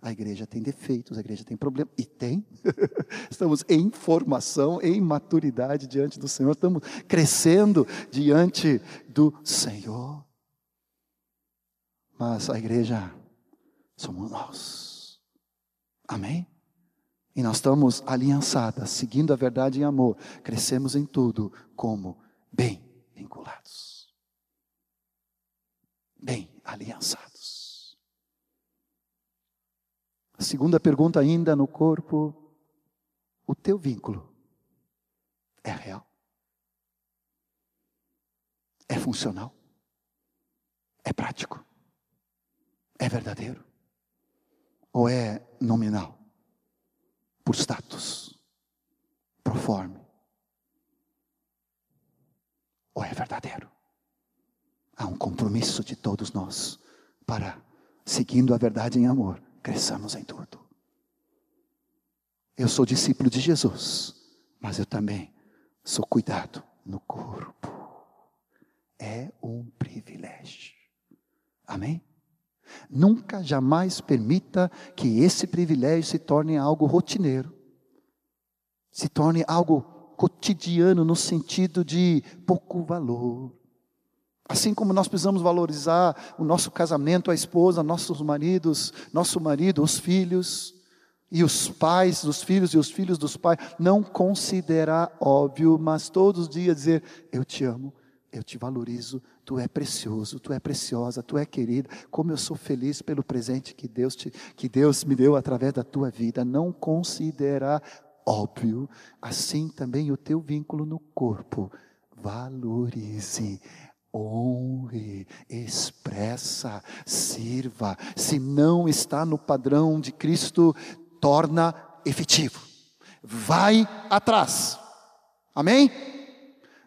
A igreja tem defeitos, a igreja tem problemas, e tem. [LAUGHS] estamos em formação, em maturidade diante do Senhor, estamos crescendo diante do Senhor. Mas a igreja somos nós. Amém? E nós estamos aliançadas, seguindo a verdade em amor, crescemos em tudo como bem vinculados, bem aliançados. A segunda pergunta, ainda no corpo: o teu vínculo é real? É funcional? É prático? é verdadeiro? Ou é nominal? Por status, pro forma? Ou é verdadeiro? Há um compromisso de todos nós para, seguindo a verdade em amor, cresçamos em tudo. Eu sou discípulo de Jesus, mas eu também sou cuidado no corpo. É um privilégio. Amém? Nunca, jamais permita que esse privilégio se torne algo rotineiro, se torne algo cotidiano no sentido de pouco valor. Assim como nós precisamos valorizar o nosso casamento, a esposa, nossos maridos, nosso marido, os filhos, e os pais dos filhos e os filhos dos pais, não considerar óbvio, mas todos os dias dizer: Eu te amo, eu te valorizo, tu é precioso, tu é preciosa, tu é querida, como eu sou feliz pelo presente que Deus, te, que Deus me deu através da tua vida. Não considerar óbvio, assim também o teu vínculo no corpo. Valorize, honre, expressa, sirva. Se não está no padrão de Cristo, torna efetivo. Vai atrás. Amém?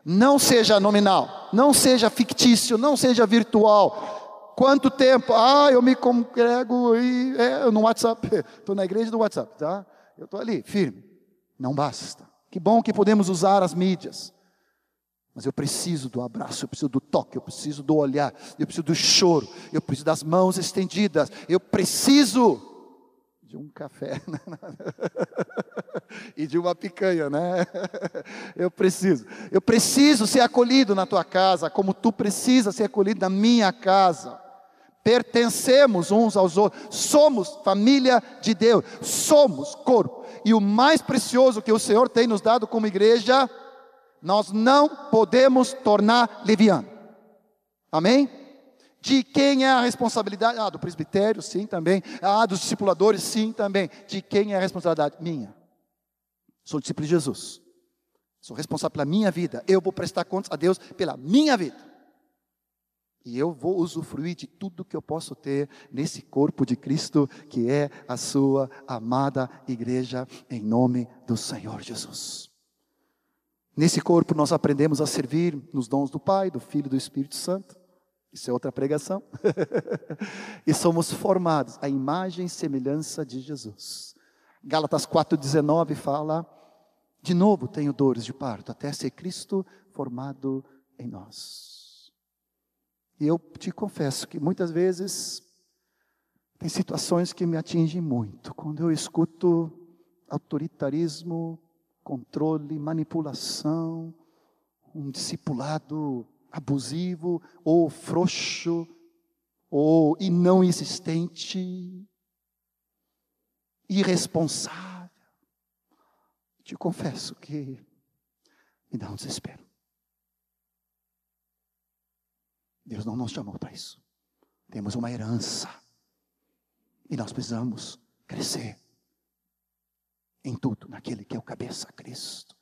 Não seja nominal, não seja fictício, não seja virtual. Quanto tempo? Ah, eu me congrego e, é, no WhatsApp. [LAUGHS] Estou na igreja do WhatsApp, tá? Eu estou ali, firme. Não basta. Que bom que podemos usar as mídias. Mas eu preciso do abraço, eu preciso do toque, eu preciso do olhar, eu preciso do choro, eu preciso das mãos estendidas, eu preciso de um café [LAUGHS] né? e de uma picanha, né? Eu preciso, eu preciso ser acolhido na tua casa, como tu precisa ser acolhido na minha casa. Pertencemos uns aos outros, somos família de Deus, somos corpo. E o mais precioso que o Senhor tem nos dado como igreja, nós não podemos tornar leviano. Amém? De quem é a responsabilidade? Ah, do presbitério, sim, também. Ah, dos discipuladores, sim, também. De quem é a responsabilidade? Minha. Sou discípulo de Jesus. Sou responsável pela minha vida. Eu vou prestar contas a Deus pela minha vida. E eu vou usufruir de tudo que eu posso ter nesse corpo de Cristo, que é a sua amada igreja, em nome do Senhor Jesus. Nesse corpo nós aprendemos a servir nos dons do Pai, do Filho e do Espírito Santo. Isso é outra pregação. [LAUGHS] e somos formados à imagem e semelhança de Jesus. Gálatas 4,19 fala: De novo tenho dores de parto, até ser Cristo formado em nós. E eu te confesso que muitas vezes tem situações que me atingem muito. Quando eu escuto autoritarismo, controle, manipulação, um discipulado abusivo ou frouxo ou e não existente, irresponsável. Te confesso que me dá um desespero. Deus não nos chamou para isso. Temos uma herança. E nós precisamos crescer em tudo, naquele que é o cabeça, Cristo.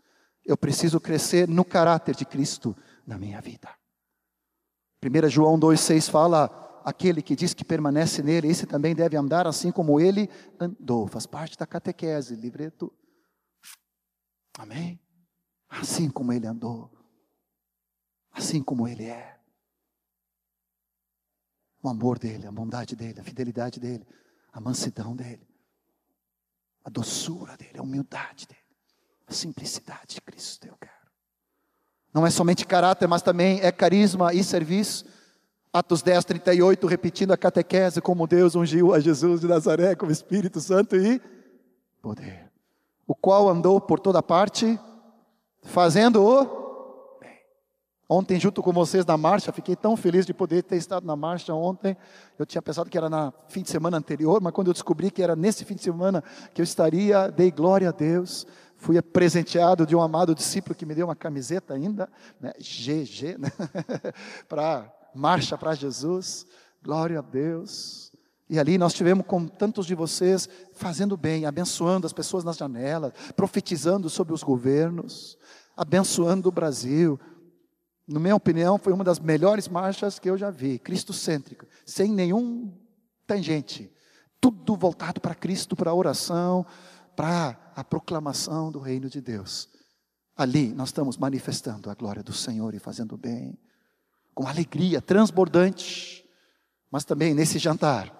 Eu preciso crescer no caráter de Cristo na minha vida. 1 João 2,6 fala: aquele que diz que permanece nele, esse também deve andar assim como ele andou. Faz parte da catequese, livreto. Amém? Assim como ele andou, assim como ele é. O amor dele, a bondade dele, a fidelidade dele, a mansidão dele, a doçura dele, a humildade dele, a simplicidade de Cristo, eu quero. Não é somente caráter, mas também é carisma e serviço. Atos 10, 38, repetindo a catequese, como Deus ungiu a Jesus de Nazaré com o Espírito Santo e poder. O qual andou por toda parte, fazendo o. Ontem, junto com vocês na marcha, fiquei tão feliz de poder ter estado na marcha ontem. Eu tinha pensado que era na fim de semana anterior, mas quando eu descobri que era nesse fim de semana que eu estaria, dei glória a Deus fui presenteado de um amado discípulo que me deu uma camiseta ainda, né, GG, né, [LAUGHS] para marcha para Jesus, glória a Deus. E ali nós tivemos com tantos de vocês fazendo bem, abençoando as pessoas nas janelas, profetizando sobre os governos, abençoando o Brasil. Na minha opinião, foi uma das melhores marchas que eu já vi, cristocêntrica, sem nenhum Tem gente, tudo voltado para Cristo, para a oração, para a proclamação do reino de Deus. Ali nós estamos manifestando a glória do Senhor e fazendo bem, com alegria transbordante, mas também nesse jantar,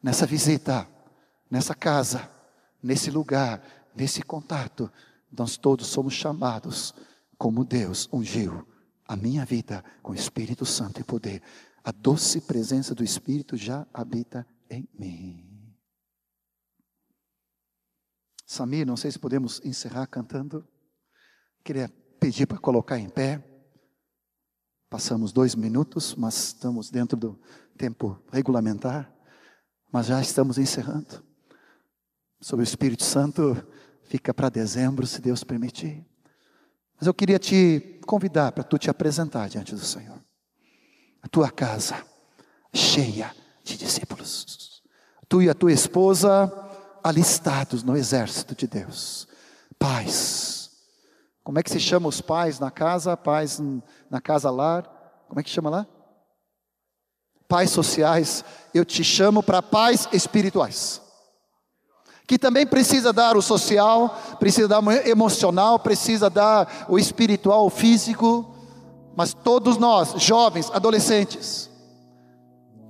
nessa visita, nessa casa, nesse lugar, nesse contato, nós todos somos chamados como Deus ungiu a minha vida com Espírito Santo e poder. A doce presença do Espírito já habita em mim. Samir, não sei se podemos encerrar cantando. Queria pedir para colocar em pé. Passamos dois minutos, mas estamos dentro do tempo regulamentar. Mas já estamos encerrando. Sobre o Espírito Santo, fica para dezembro, se Deus permitir. Mas eu queria te convidar para tu te apresentar diante do Senhor. A tua casa cheia de discípulos. Tu e a tua esposa alistados no exército de Deus. Pais. Como é que se chama os pais na casa? Pais na casa lar? Como é que chama lá? Pais sociais. Eu te chamo para pais espirituais que também precisa dar o social, precisa dar o emocional, precisa dar o espiritual, o físico, mas todos nós, jovens, adolescentes,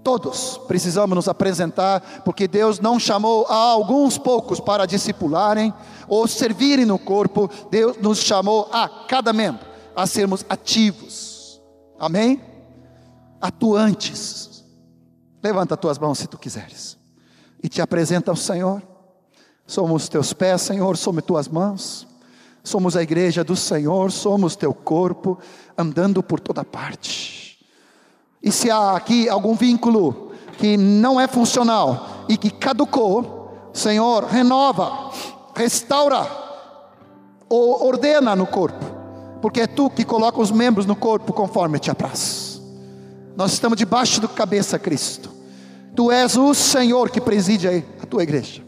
todos precisamos nos apresentar, porque Deus não chamou a alguns poucos para discipularem ou servirem no corpo, Deus nos chamou a cada membro a sermos ativos, amém? Atuantes. Levanta as tuas mãos se tu quiseres, e te apresenta ao Senhor. Somos teus pés, Senhor, somos tuas mãos. Somos a igreja do Senhor, somos teu corpo, andando por toda parte. E se há aqui algum vínculo que não é funcional e que caducou, Senhor, renova, restaura ou ordena no corpo, porque é tu que coloca os membros no corpo conforme te apraz. Nós estamos debaixo do cabeça Cristo. Tu és o Senhor que preside a tua igreja.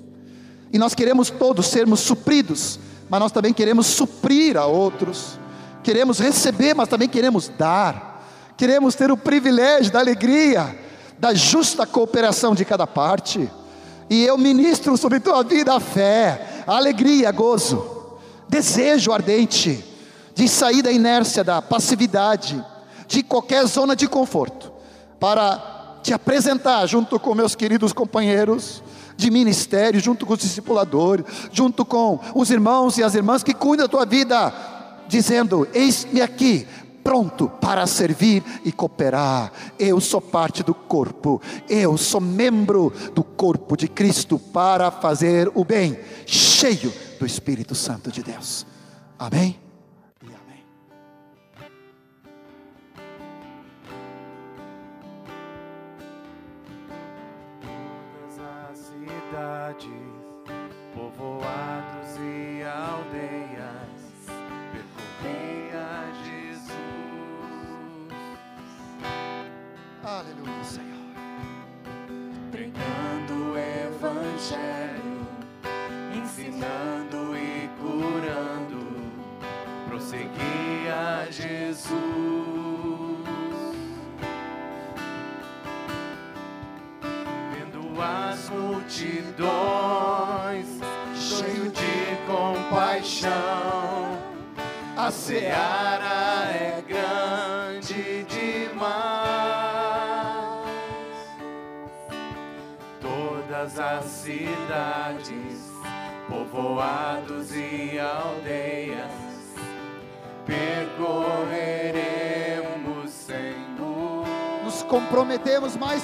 E nós queremos todos sermos supridos, mas nós também queremos suprir a outros. Queremos receber, mas também queremos dar. Queremos ter o privilégio da alegria, da justa cooperação de cada parte. E eu ministro sobre tua vida a fé, a alegria, gozo, desejo ardente de sair da inércia, da passividade, de qualquer zona de conforto, para te apresentar junto com meus queridos companheiros de ministério, junto com os discipuladores, junto com os irmãos e as irmãs que cuidam da tua vida, dizendo: Eis-me aqui, pronto para servir e cooperar. Eu sou parte do corpo, eu sou membro do corpo de Cristo para fazer o bem, cheio do Espírito Santo de Deus. Amém?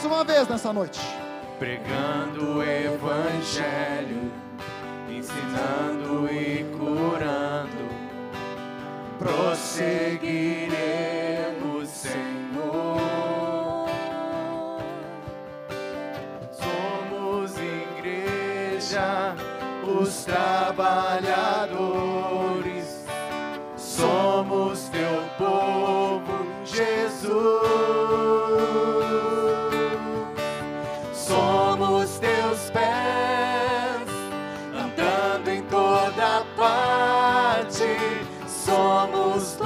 Uma vez nessa noite. Pregando o Evangelho, curando, abençoando, somos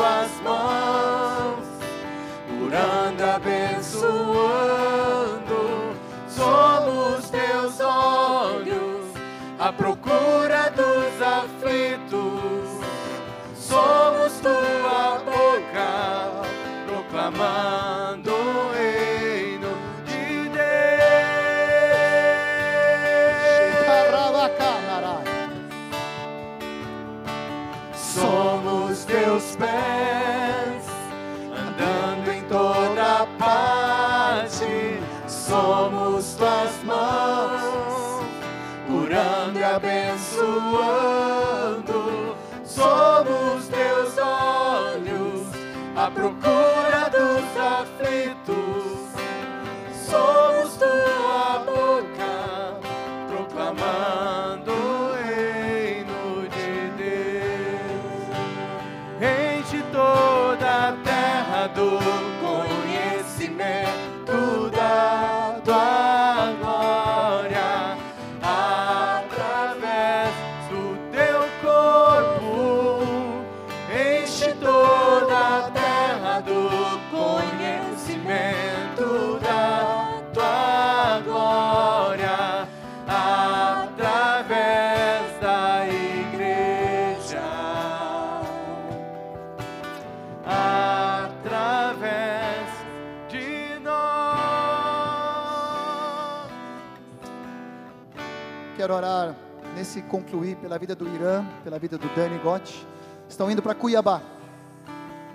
Quero orar nesse concluir pela vida do Irã, pela vida do Dani Gotti. Estão indo para Cuiabá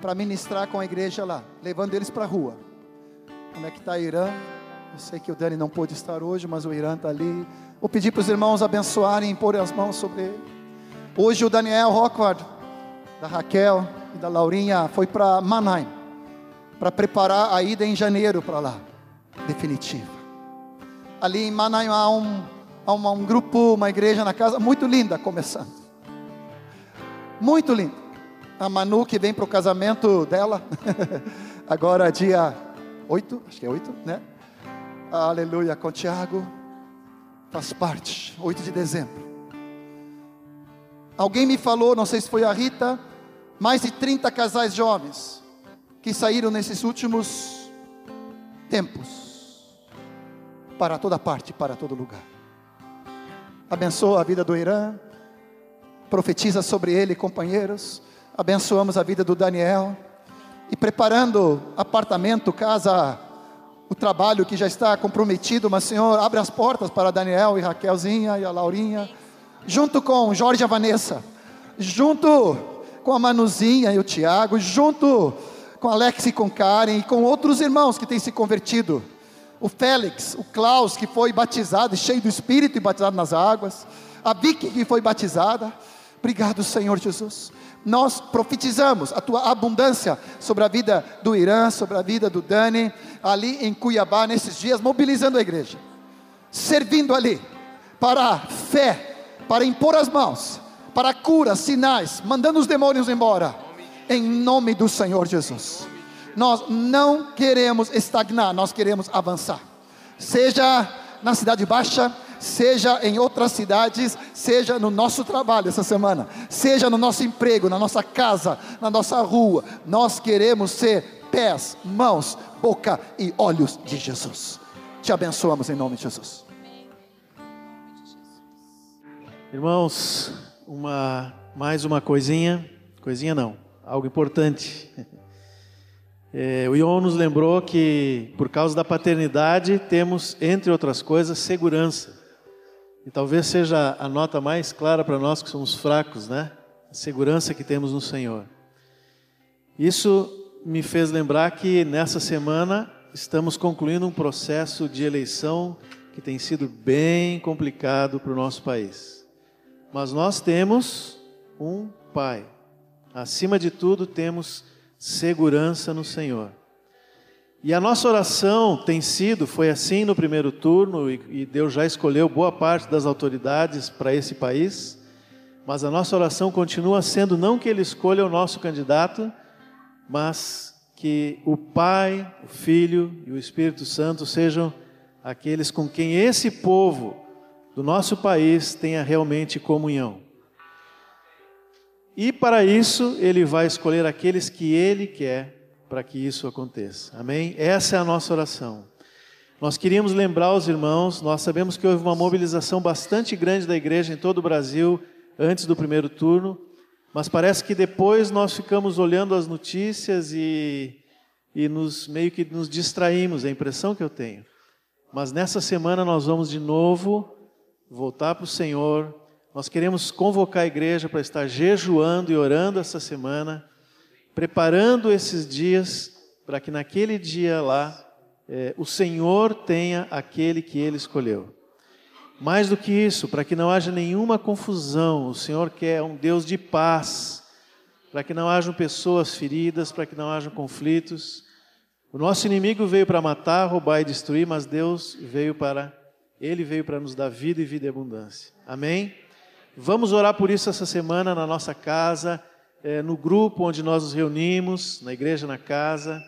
para ministrar com a igreja lá, levando eles para a rua. Como é que está Irã? Eu sei que o Dani não pôde estar hoje, mas o Irã está ali. Vou pedir para os irmãos abençoarem e pôr as mãos sobre ele. Hoje o Daniel Rockward, da Raquel e da Laurinha, foi para Mannheim para preparar a ida em janeiro para lá, definitiva. Ali em Mannheim há um, uma- um grupo, uma igreja na casa muito linda começando. Muito linda. A Manu que vem para o casamento dela, [LAUGHS] agora dia 8, acho que é 8, né? Aleluia, com Tiago, faz parte, 8 de dezembro. Alguém me falou, não sei se foi a Rita, mais de 30 casais jovens que saíram nesses últimos tempos para toda parte, para todo lugar. Abençoa a vida do Irã, profetiza sobre ele, companheiros. Abençoamos a vida do Daniel e preparando apartamento, casa, o trabalho que já está comprometido, mas Senhor, abre as portas para Daniel e Raquelzinha e a Laurinha, junto com Jorge e a Vanessa, junto com a Manuzinha e o Tiago, junto com Alex e com Karen e com outros irmãos que têm se convertido. O Félix, o Klaus, que foi batizado, cheio do Espírito e batizado nas águas. A Vicky, que foi batizada. Obrigado, Senhor Jesus. Nós profetizamos a tua abundância sobre a vida do Irã, sobre a vida do Dani, ali em Cuiabá, nesses dias, mobilizando a igreja, servindo ali para fé, para impor as mãos, para cura, sinais, mandando os demônios embora, em nome do Senhor Jesus. Nós não queremos estagnar, nós queremos avançar. Seja na Cidade Baixa, seja em outras cidades, seja no nosso trabalho essa semana, seja no nosso emprego, na nossa casa, na nossa rua. Nós queremos ser pés, mãos, boca e olhos de Jesus. Te abençoamos em nome de Jesus. Irmãos, uma mais uma coisinha, coisinha não, algo importante. [LAUGHS] É, o Ion nos lembrou que por causa da paternidade temos, entre outras coisas, segurança. E talvez seja a nota mais clara para nós que somos fracos, né? A segurança que temos no Senhor. Isso me fez lembrar que nessa semana estamos concluindo um processo de eleição que tem sido bem complicado para o nosso país. Mas nós temos um Pai. Acima de tudo, temos segurança no Senhor. E a nossa oração tem sido, foi assim no primeiro turno, e, Deus já escolheu boa parte das autoridades para esse país, mas a nossa oração continua sendo não que Ele escolha o nosso candidato, mas que o Pai, o Filho e o Espírito Santo sejam aqueles com quem esse povo do nosso país tenha realmente comunhão. E para isso, Ele vai escolher aqueles que Ele quer para que isso aconteça. Amém? Essa é a nossa oração. Nós queríamos lembrar os irmãos, nós sabemos que houve uma mobilização bastante grande da igreja em todo o Brasil antes do primeiro turno, mas parece que depois nós ficamos olhando as notícias e, e nos meio que nos distraímos, é a impressão que eu tenho. Mas nessa semana nós vamos de novo voltar para o Senhor. Nós queremos convocar a igreja para estar jejuando e orando essa semana, preparando esses dias para que naquele dia lá é, o Senhor tenha aquele que ele escolheu. Mais do que isso, para que não haja nenhuma confusão, o Senhor quer um Deus de paz, para que não hajam pessoas feridas, para que não hajam conflitos. O nosso inimigo veio para matar, roubar e destruir, mas Deus veio para ele veio para nos dar vida e vida e abundância. Amém? Vamos orar por isso essa semana na nossa casa, é, no grupo onde nós nos reunimos, na igreja, na casa,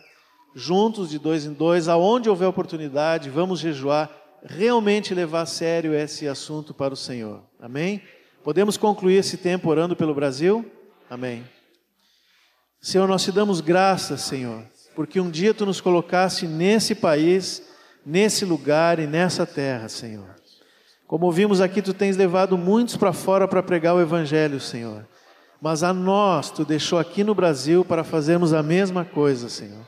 juntos de dois em dois, aonde houver oportunidade, vamos jejuar, realmente levar a sério esse assunto para o Senhor. Amém? Podemos concluir esse tempo orando pelo Brasil? Amém. Senhor, nós te damos graças, Senhor, porque um dia tu nos colocaste nesse país nesse lugar e nessa terra, Senhor. Como ouvimos aqui, tu tens levado muitos para fora para pregar o Evangelho, Senhor. Mas a nós, tu deixou aqui no Brasil para fazermos a mesma coisa, Senhor.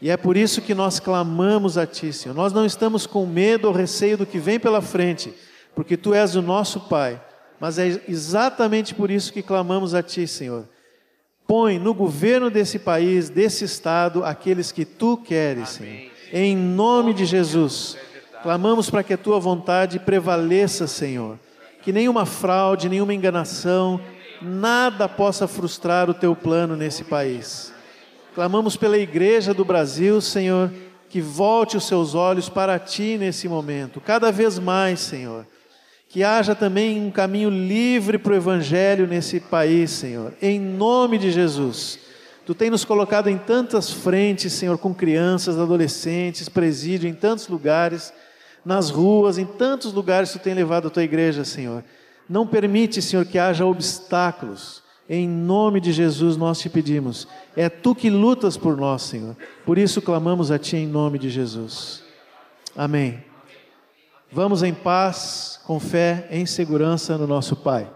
E é por isso que nós clamamos a Ti, Senhor. Nós não estamos com medo ou receio do que vem pela frente, porque Tu és o nosso Pai. Mas é exatamente por isso que clamamos a Ti, Senhor. Põe no governo desse país, desse estado, aqueles que Tu queres, Amém. Senhor em nome de Jesus. Clamamos para que a tua vontade prevaleça, Senhor. Que nenhuma fraude, nenhuma enganação, nada possa frustrar o teu plano nesse país. Clamamos pela igreja do Brasil, Senhor, que volte os seus olhos para ti nesse momento, cada vez mais, Senhor. Que haja também um caminho livre para o evangelho nesse país, Senhor, em nome de Jesus. Tu tem nos colocado em tantas frentes, Senhor, com crianças, adolescentes, presídio, em tantos lugares, nas ruas, em tantos lugares tu tem levado a tua igreja, Senhor. Não permite, Senhor, que haja obstáculos. Em nome de Jesus nós te pedimos. É tu que lutas por nós, Senhor. Por isso clamamos a ti em nome de Jesus. Amém. Vamos em paz, com fé, em segurança no nosso Pai.